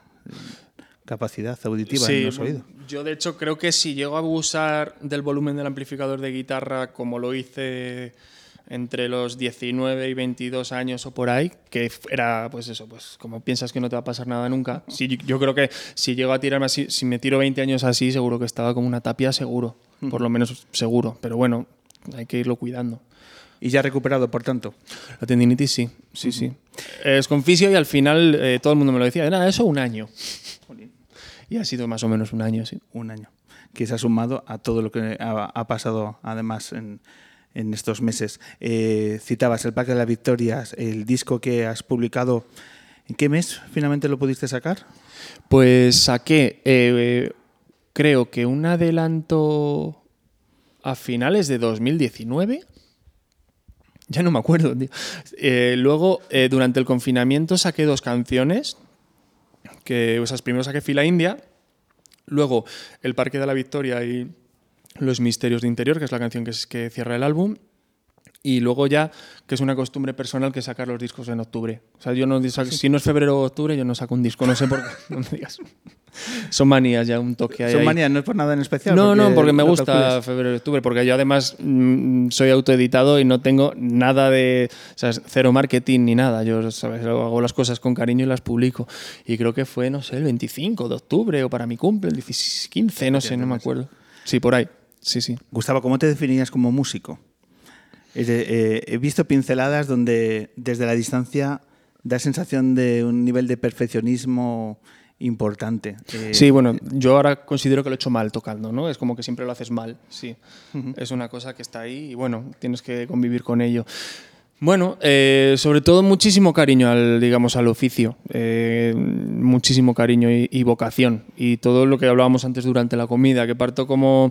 capacidad auditiva en los oídos. Yo de hecho creo que si llego a abusar del volumen del amplificador de guitarra como lo hice entre los 19 y 22 años o por ahí, que era pues eso, pues como piensas que no te va a pasar nada nunca. Si, yo creo que si llego a tirarme así, si me tiro 20 años así, seguro que estaba como una tapia seguro, por lo menos seguro, pero bueno, hay que irlo cuidando. Y ya recuperado, por tanto. La tendinitis sí, sí, sí. Es con fisio y al final eh, todo el mundo me lo decía, nada, eso un año. Y ha sido más o menos un año, sí. un año, que se ha sumado a todo lo que ha, ha pasado además en, en estos meses. Eh, citabas el Parque de las Victorias, el disco que has publicado. ¿En qué mes finalmente lo pudiste sacar? Pues saqué, eh, creo que un adelanto a finales de 2019. Ya no me acuerdo, tío. Eh, luego, eh, durante el confinamiento, saqué dos canciones. Que, o primero saqué Fila India. Luego, El Parque de la Victoria y Los Misterios de Interior, que es la canción que, es- que cierra el álbum. Y luego ya, que es una costumbre personal que sacar los discos en octubre. O sea, yo no, si no es febrero o octubre, yo no saco un disco, no sé por qué. No me digas. Son manías ya, un toque ahí. Son manías, no es por nada en especial. No, no, porque me gusta calcules. febrero y octubre, porque yo además mm, soy autoeditado y no tengo nada de, o sea, cero marketing ni nada. Yo, ¿sabes? Hago las cosas con cariño y las publico. Y creo que fue, no sé, el 25 de octubre o para mi cumple, el 16, 15, no sé, no me acuerdo. Sí, por ahí. Sí, sí. Gustavo, ¿cómo te definirías como músico? Es de- eh, he visto pinceladas donde desde la distancia da sensación de un nivel de perfeccionismo importante. Eh, Sí, bueno, yo ahora considero que lo he hecho mal tocando, ¿no? Es como que siempre lo haces mal, sí. Es una cosa que está ahí y bueno, tienes que convivir con ello. Bueno, eh, sobre todo muchísimo cariño al, digamos, al oficio, eh, muchísimo cariño y, y vocación y todo lo que hablábamos antes durante la comida, que parto como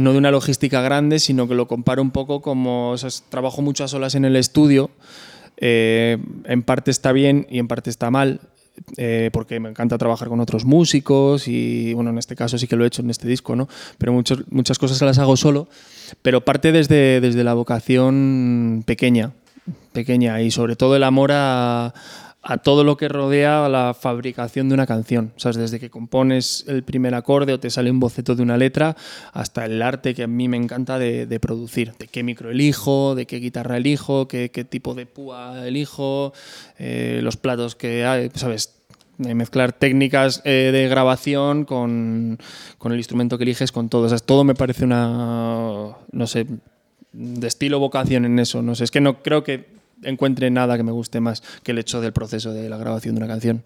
no de una logística grande, sino que lo comparo un poco como, o sea, trabajo muchas horas en el estudio, eh, en parte está bien y en parte está mal, eh, porque me encanta trabajar con otros músicos y, bueno, en este caso sí que lo he hecho en este disco, ¿no? Pero muchas cosas las hago solo, pero parte desde, desde la vocación pequeña, pequeña y sobre todo el amor a, a todo lo que rodea la fabricación de una canción. O desde que compones el primer acorde o te sale un boceto de una letra hasta el arte que a mí me encanta de, producir. De qué micro elijo, de qué guitarra elijo, qué, tipo de púa elijo, eh, los platos que hay, ¿sabes? Eh, mezclar técnicas eh, de grabación con, con el instrumento que eliges, con todo. O todo me parece una, no sé, de estilo vocación en eso. No sé, es que no creo que encuentre nada que me guste más que el hecho del proceso de la grabación de una canción.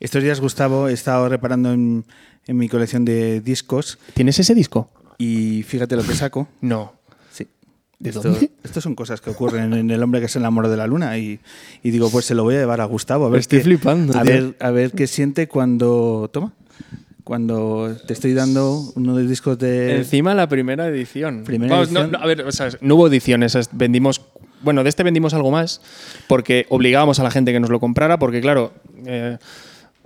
Estos días, Gustavo, he estado reparando en, en mi colección de discos ¿Tienes ese disco? y fíjate lo que saco. No. Sí. ¿De Esto, dónde? esto son cosas que ocurren en El hombre que se enamoró de la luna y, y digo, pues se lo voy a llevar a Gustavo. A ver, Estoy qué, flipando, a tío. ver, a ver qué siente cuando... Toma. Cuando te estoy dando uno de los discos de... Encima la primera edición. Primera Vamos, edición. no, a ver, o sea, no hubo ediciones, es- vendimos. Bueno, de este vendimos algo más porque obligábamos a la gente que nos lo comprara, porque claro, eh,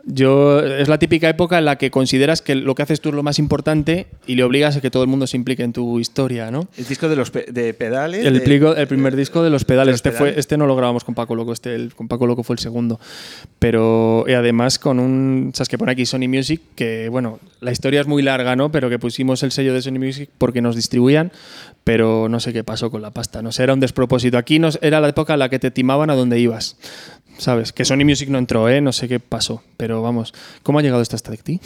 yo es la típica época en la que consideras que lo que haces tú es lo más importante y le obligas a que todo el mundo se implique en tu historia, ¿no? El disco de los pe- de pedales. El, de- plico- el primer disco de los pedales. los este, pedales. Fue, este no lo grabamos con Paco Loco, este el, con Paco Loco fue el segundo. Pero y además con un. ¿Sabes que pone aquí Sony Music? Que bueno, la historia es muy larga, ¿no? Pero que pusimos el sello de Sony Music porque nos distribuían, pero no sé qué pasó con la pasta. No sé, era un despropósito. Aquí nos, era la época en la que te timaban a donde ibas. ¿Sabes? Que Sony Music no entró, ¿eh? No sé qué pasó. Pero vamos, ¿cómo ha llegado esto hasta ti?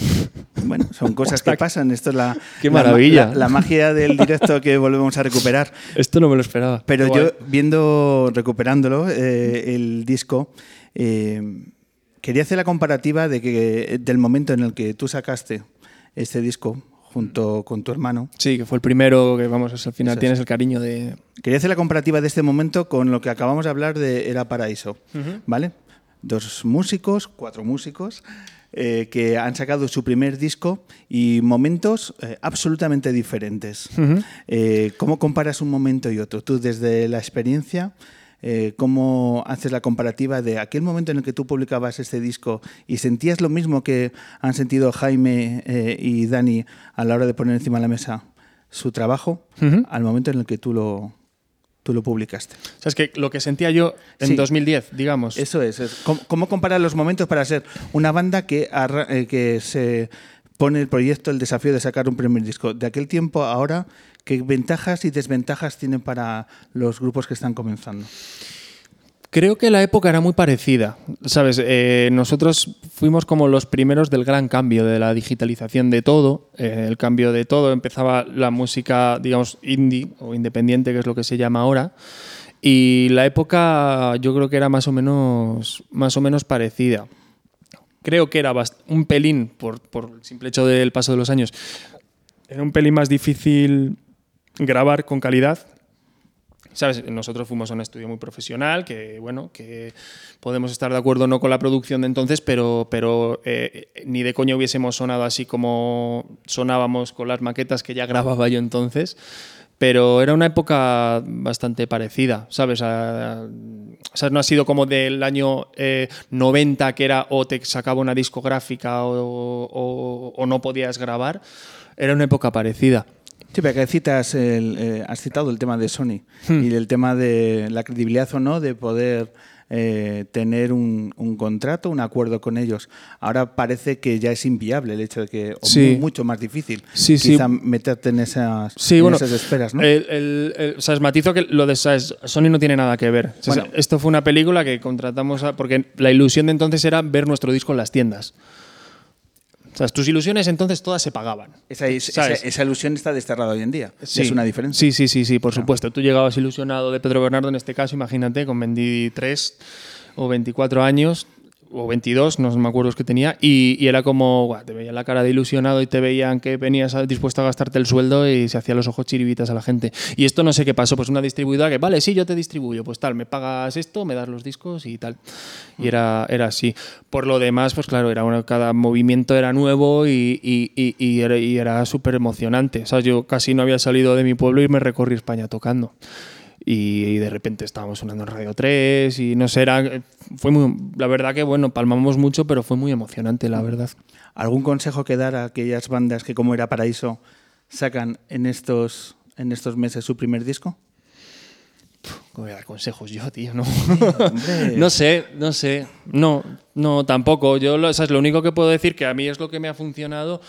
Bueno, son cosas que pasan. Esto es la, Qué la ma- maravilla. La, la magia del directo que volvemos a recuperar. Esto no me lo esperaba. Pero yo, viendo, recuperándolo, eh, el disco, eh, quería hacer la comparativa de que del momento en el que tú sacaste este disco junto con tu hermano. Sí, que fue el primero que, vamos, al final es. tienes el cariño de. Quería hacer la comparativa de este momento con lo que acabamos de hablar de Era Paraíso, ¿vale? Dos músicos, cuatro músicos, eh, que han sacado su primer disco y momentos eh, absolutamente diferentes. Eh, ¿Cómo comparas un momento y otro? Tú desde la experiencia, eh, ¿cómo haces la comparativa de aquel momento en el que tú publicabas este disco y sentías lo mismo que han sentido Jaime eh, y Dani a la hora de poner encima de la mesa su trabajo Ujú. al momento en el que tú lo, tú lo publicaste? O sea, es que lo que sentía yo en Sí. 2010, digamos. Eso es. es. ¿Cómo, cómo comparar los momentos para ser una banda que, eh, que se pone el proyecto, el desafío de sacar un primer disco? De aquel tiempo a ahora, ¿qué ventajas y desventajas tienen para los grupos que están comenzando? Creo que la época era muy parecida. Sabes, Eh, nosotros fuimos como los primeros del gran cambio de la digitalización de todo. eh, el cambio de todo. Empezaba la música, digamos, indie o independiente, que es lo que se llama ahora. Y la época yo creo que era más o menos, más o menos parecida. Creo que era un pelín, por, por el simple hecho del paso de los años, era un pelín más difícil grabar con calidad. ¿Sabes? Nosotros fuimos a un estudio muy profesional, que bueno, que podemos estar de acuerdo no con la producción de entonces, pero, pero eh, ni de coño hubiésemos sonado así como sonábamos con las maquetas que ya grababa yo entonces. Pero era una época bastante parecida, ¿sabes? A- o sea, no ha sido como del año eh, 90 que era o te sacaba una discográfica o, o- o no podías grabar. Era una época parecida. Sí, pero que citas el, eh, has citado el tema de Sony Hmm. y el tema de la credibilidad o no de poder eh, tener un, un contrato, un acuerdo con ellos. Ahora parece que ya es inviable el hecho de que, o Sí. mu- mucho más difícil, Sí, sí. quizá meterte en esas, Sí, en bueno, esas esperas, ¿no? El, el- el- ¿sabes? Matizo que lo de ¿sabes? Sony no tiene nada que ver. O sea, Bueno. esto fue una película que contratamos a- porque la ilusión de entonces era ver nuestro disco en las tiendas. O sea, tus ilusiones entonces todas se pagaban. esa, esa- ¿sabes? esa ilusión está desterrada hoy en día. Sí. Es una diferencia. Sí, sí, sí, sí, por supuesto. Tú llegabas ilusionado de Pedro Bernardo en este caso, imagínate, con 23 o 24 años o 22, no me acuerdo los que tenía, y, y era como, guau, te veían la cara de ilusionado y te veían que venías dispuesto a gastarte el sueldo y se hacían los ojos chiribitas a la gente. Y esto no sé qué pasó, pues una distribuidora que, vale, sí, yo te distribuyo, pues tal, me pagas esto, me das los discos y tal. Y era, era así. Por lo demás, pues claro, era una- cada movimiento era nuevo y, era, súper emocionante. Sea, yo casi no había salido de mi pueblo y me recorrí España tocando. Y, y de repente estábamos sonando en Radio 3 y no sé, era, fue muy, la verdad que bueno, palmamos mucho, pero fue muy emocionante, la verdad. ¿Algún consejo que dar a aquellas bandas que, como era Paraíso, sacan en estos, en estos meses su primer disco? ¿Cómo voy a dar consejos yo, tío? No, no sé, no sé. No, no, tampoco. Yo lo, ¿sabes? lo único que puedo decir, que a mí es lo que me ha funcionado,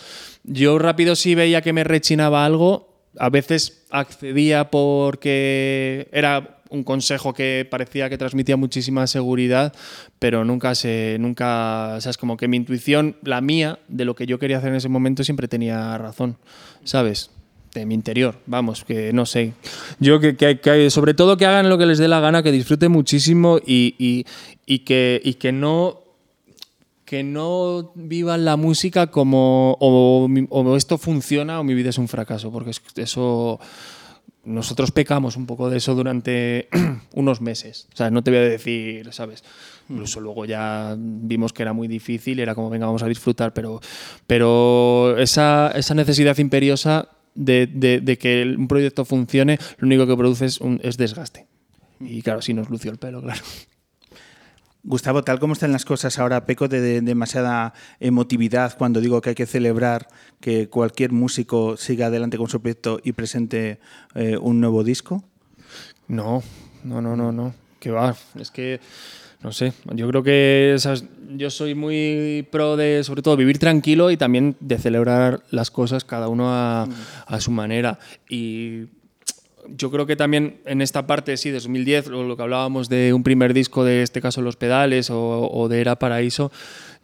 yo rápido si veía que me rechinaba algo, a veces accedía porque era un consejo que parecía que transmitía muchísima seguridad, pero nunca se, nunca, o sea, es como que mi intuición, la mía, de lo que yo quería hacer en ese momento, siempre tenía razón, ¿sabes? de mi interior, vamos, que no sé. Yo que, que- que sobre todo que hagan lo que les dé la gana, que disfruten muchísimo y, y- que, y que no que no vivan la música como o, o esto funciona o mi vida es un fracaso, porque es- eso nosotros pecamos un poco de eso durante unos meses. O sea, no te voy a decir, ¿sabes? Incluso luego ya vimos que era muy difícil, era como, venga, vamos a disfrutar, pero, pero esa, esa necesidad imperiosa de, de- de que un proyecto funcione, lo único que produce es, un- es desgaste. Y claro, sí nos lució el pelo, claro. Gustavo, tal como están las cosas ahora, peco de, de demasiada emotividad cuando digo que hay que celebrar que cualquier músico siga adelante con su proyecto y presente eh, un nuevo disco. No, no, no, no, no. Que va. Es que, no sé, yo creo que yo soy muy pro de, sobre todo, vivir tranquilo y también de celebrar las cosas cada uno a, a su manera. Y yo creo que también en esta parte, sí, de 2010, o lo que hablábamos de un primer disco, de este caso Los Pedales o, o de Era Paraíso,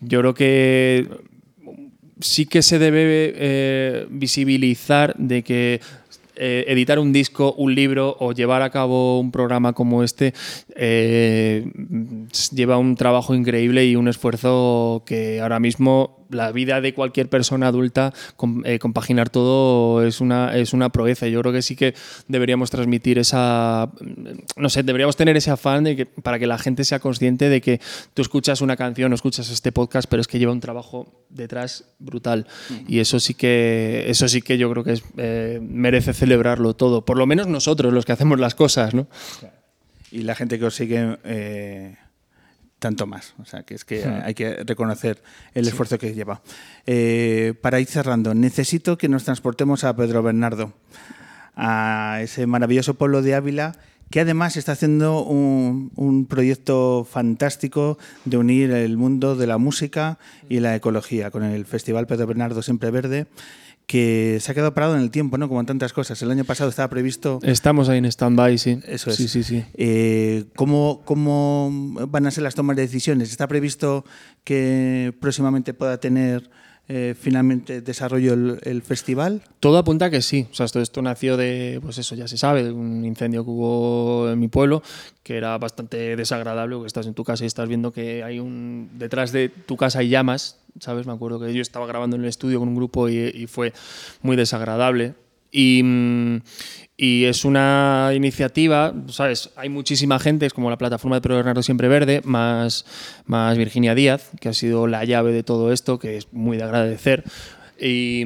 yo creo que sí que se debe eh, visibilizar de que eh, editar un disco, un libro o llevar a cabo un programa como este eh, lleva un trabajo increíble y un esfuerzo que ahora mismo la vida de cualquier persona adulta eh, compaginar todo es una es una proeza. Yo creo que sí que deberíamos transmitir esa no sé, deberíamos tener ese afán de que, para que la gente sea consciente de que tú escuchas una canción o escuchas este podcast, pero es que lleva un trabajo detrás brutal y eso sí que eso sí que yo creo que es, eh, merece celebrarlo todo, por lo menos nosotros los que hacemos las cosas, ¿no? Y la gente que os sigue, eh, tanto más. O sea, que es que Hmm. hay que reconocer el esfuerzo que lleva. Eh, para ir cerrando, necesito que nos transportemos a Pedro Bernardo, a ese maravilloso pueblo de Ávila que además está haciendo un, un proyecto fantástico de unir el mundo de la música y la ecología con el Festival Pedro Bernardo Siempre Verde, que se ha quedado parado en el tiempo, ¿no? Como en tantas cosas. El año pasado estaba previsto Estamos ahí en stand-by, sí. eso es. Sí, sí, sí. Eh, ¿cómo, ¿Cómo van a ser las tomas de decisiones? ¿Está previsto que próximamente pueda tener eh, finalmente desarrollo el, el festival? Todo apunta a que sí. O sea, esto, esto nació de, pues eso ya se sabe, de un incendio que hubo en mi pueblo, que era bastante desagradable, porque estás en tu casa y estás viendo que hay un. detrás de tu casa hay llamas, ¿sabes? Me acuerdo que yo estaba grabando en el estudio con un grupo y, y fue muy desagradable. Y, mm, y es una iniciativa, ¿sabes? Hay muchísima gente, es como la plataforma de Pedro Bernardo Siempre Verde, más, más Virginia Díaz, que ha sido la llave de todo esto, que es muy de agradecer. Y,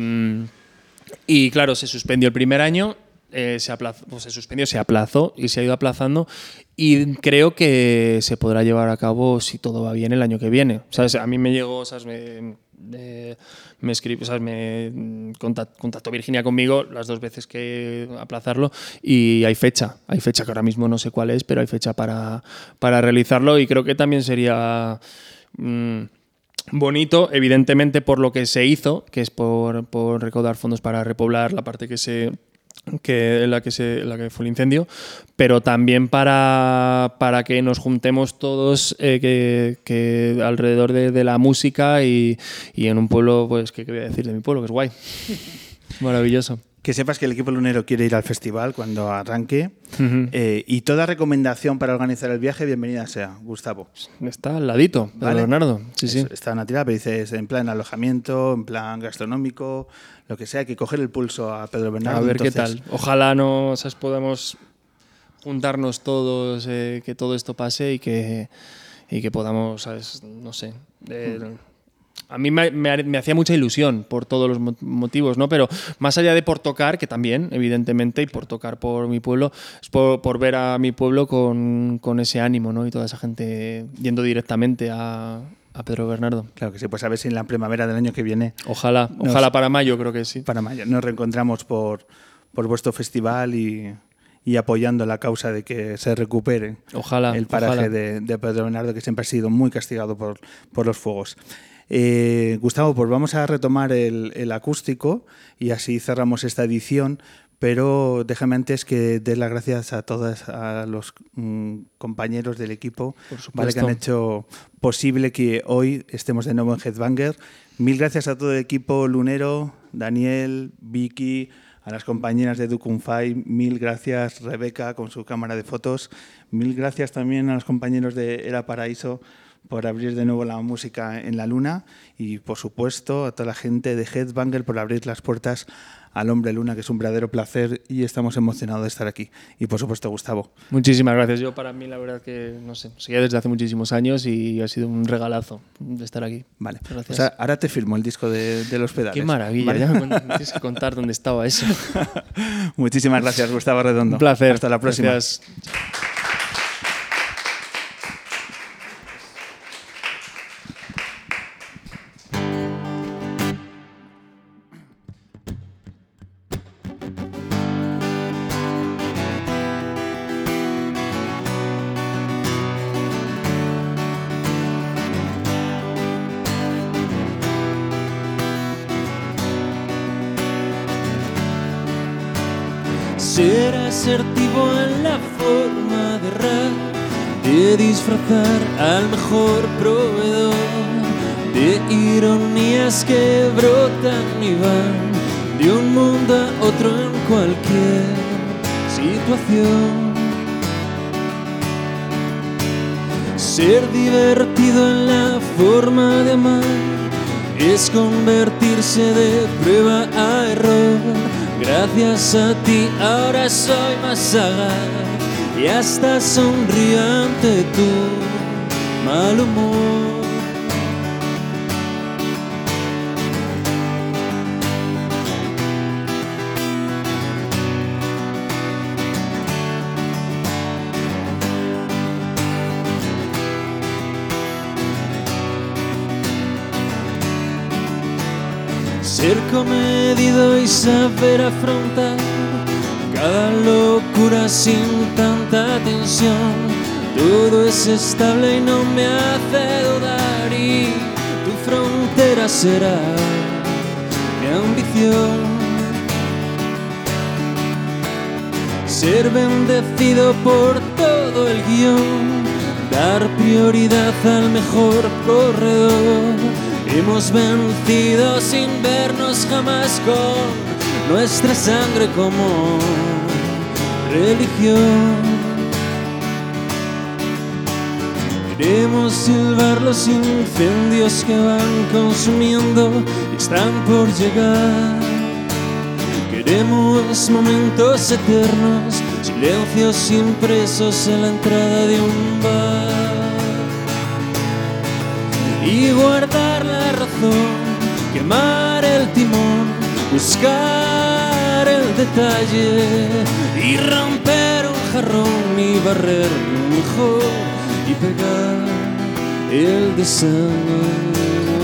y claro, se suspendió el primer año, eh, se, aplazó, pues se suspendió, se aplazó y se ha ido aplazando. Y creo que se podrá llevar a cabo, si todo va bien, el año que viene. ¿Sabes? A mí me llegó, ¿sabes? Me- me escribe, ¿sabes? me contact- contactó Virginia conmigo las dos veces que aplazarlo y hay fecha, hay fecha que ahora mismo no sé cuál es, pero hay fecha para, para realizarlo y creo que también sería mm, bonito, evidentemente por lo que se hizo, que es por, por recaudar fondos para repoblar la parte que se que la que se la que fue el incendio, pero también para, para que nos juntemos todos eh, que, que alrededor de, de la música y, y en un pueblo, pues, ¿qué, qué voy a decir de mi pueblo? Que es guay. Maravilloso. Que sepas que el equipo lunero quiere ir al festival cuando arranque. Eh, y toda recomendación para organizar el viaje, bienvenida sea, Gustavo. Está al ladito, Pedro ¿Vale? Bernardo. Sí, sí. Eso, Está en la tirada, pero dices en plan alojamiento, en plan gastronómico, lo que sea, hay que coger el pulso a Pedro Bernardo. A ver qué tal. Ojalá no ¿sabes? podamos juntarnos todos, eh, que todo esto pase y que, y que podamos, ¿sabes? no sé. eh, a mí me, me- me hacía mucha ilusión por todos los mo- motivos, ¿no? Pero más allá de por tocar, que también, evidentemente, y por tocar por mi pueblo, es por, por ver a mi pueblo con, con ese ánimo, ¿no? Y toda esa gente yendo directamente a, a Pedro Bernardo. Claro que sí, pues a ver si en la primavera del año que viene, Ojalá, Nos- ojalá para mayo, creo que sí. para mayo, nos reencontramos por, por vuestro festival y, y apoyando la causa de que se recupere Ojalá. el paraje ojalá. de, de Pedro Bernardo, que siempre ha sido muy castigado por, por los fuegos. Eh, Gustavo, pues vamos a retomar el, el acústico y así cerramos esta edición. Pero déjame antes que dé las gracias a todos a los mm, compañeros del equipo ¿vale? que han hecho posible que hoy estemos de nuevo en Headbanger. Mil gracias a todo el equipo lunero, Daniel, Vicky, a las compañeras de Ducunfai, mil gracias Rebeca con su cámara de fotos, mil gracias también a los compañeros de Era Paraíso por abrir de nuevo la música en la luna y por supuesto a toda la gente de Headbanger por abrir las puertas al Hombre Luna, que es un verdadero placer y estamos emocionados de estar aquí. Y por supuesto Gustavo. Muchísimas gracias. Yo para mí la verdad que, no sé, seguía desde hace muchísimos años y ha sido un regalazo de estar aquí. Vale, Gracias. O sea, ahora te firmo el disco de, de los pedales. Qué maravilla, ¿vale? ya me, tienes que contar dónde estaba eso. Muchísimas gracias, Gustavo Redondo. Un placer. Hasta la próxima. Gracias. Disfrazar al mejor proveedor, de ironías que brotan y van de un mundo a otro en cualquier situación. Ser divertido en la forma de amar es convertirse de prueba a error. Gracias a ti ahora soy más sagaz y hasta sonrío ante tu mal humor. Ser comedido y saber afrontar cada locura sin tanta tensión. Todo es estable y no me hace dudar y tu frontera será mi ambición. Ser bendecido por todo el guion, dar prioridad al mejor corredor. Hemos vencido sin vernos jamás con nuestra sangre como religión. Queremos silbar los incendios que van consumiendo y están por llegar. Queremos momentos eternos, silencios impresos en la entrada de un bar. Y guardar la razón, quemar el timón, buscar detalle y romper un jarrón y barrer mejor y pegar el desánimo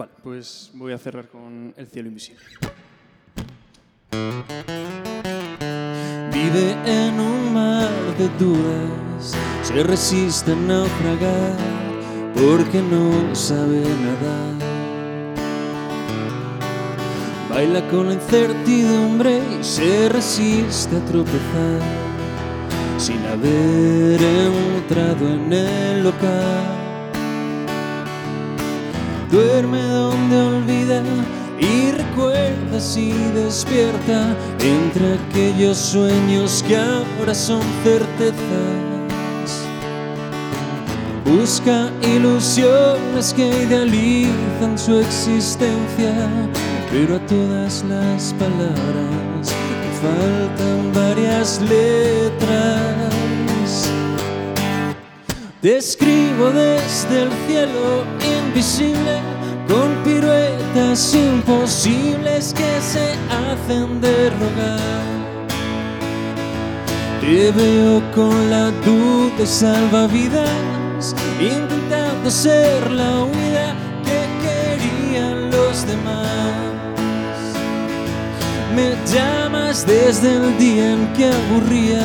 Vale, pues voy a cerrar con El cielo invisible. Vive en un mar de dudas, se resiste a naufragar porque no sabe nadar. Baila con la incertidumbre y se resiste a tropezar sin haber entrado en el local. Duerme donde olvida y recuerda si despierta entre aquellos sueños que ahora son certezas. Busca ilusiones que idealizan su existencia, pero a todas las palabras le faltan varias letras. Te escribo desde el cielo invisible con piruetas imposibles que se hacen de rogar. Te veo con la duda y salvavidas, intentando ser la huida que querían los demás. Me llamas desde el día en que aburría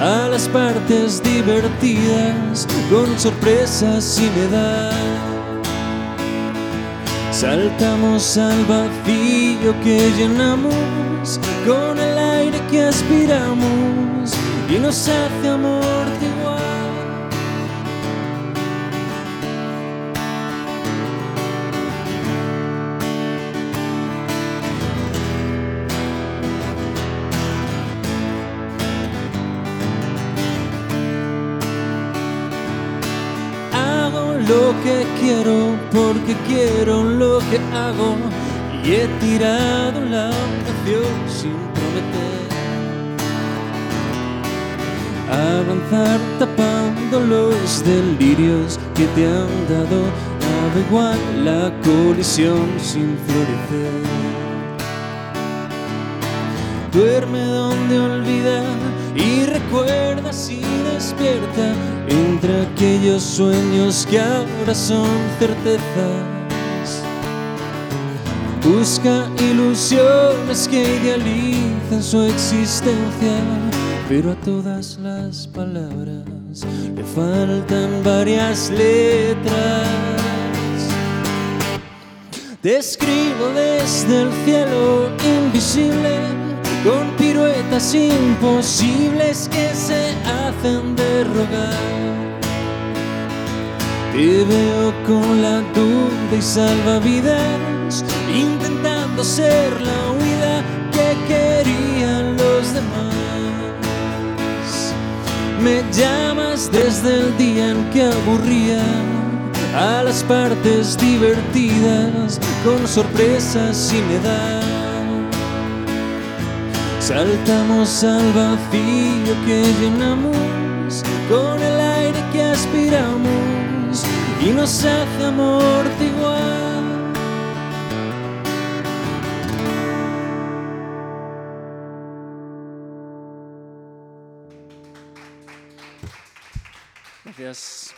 a las partes divertidas con sorpresas y me da. Saltamos al vacío que llenamos con el aire que aspiramos y nos hace amortiguar. Lo que quiero porque quiero lo que hago y he tirado la canción sin prometer. Avanzar tapando los delirios que te han dado, nada igual la colisión sin florecer. Duerme donde olvida y recuerda si despierta entre aquellos sueños que ahora son certezas. Busca ilusiones que idealizan su existencia, pero a todas las palabras le faltan varias letras. Te escribo desde el cielo invisible con piruetas imposibles que se hacen de rogar. Te veo con la duda y salvavidas, intentando ser la huida que querían los demás. Me llamas desde el día en que aburría a las partes divertidas con sorpresas me da. Saltamos al vacío que llenamos con el aire que aspiramos y nos hace amortiguar. Gracias.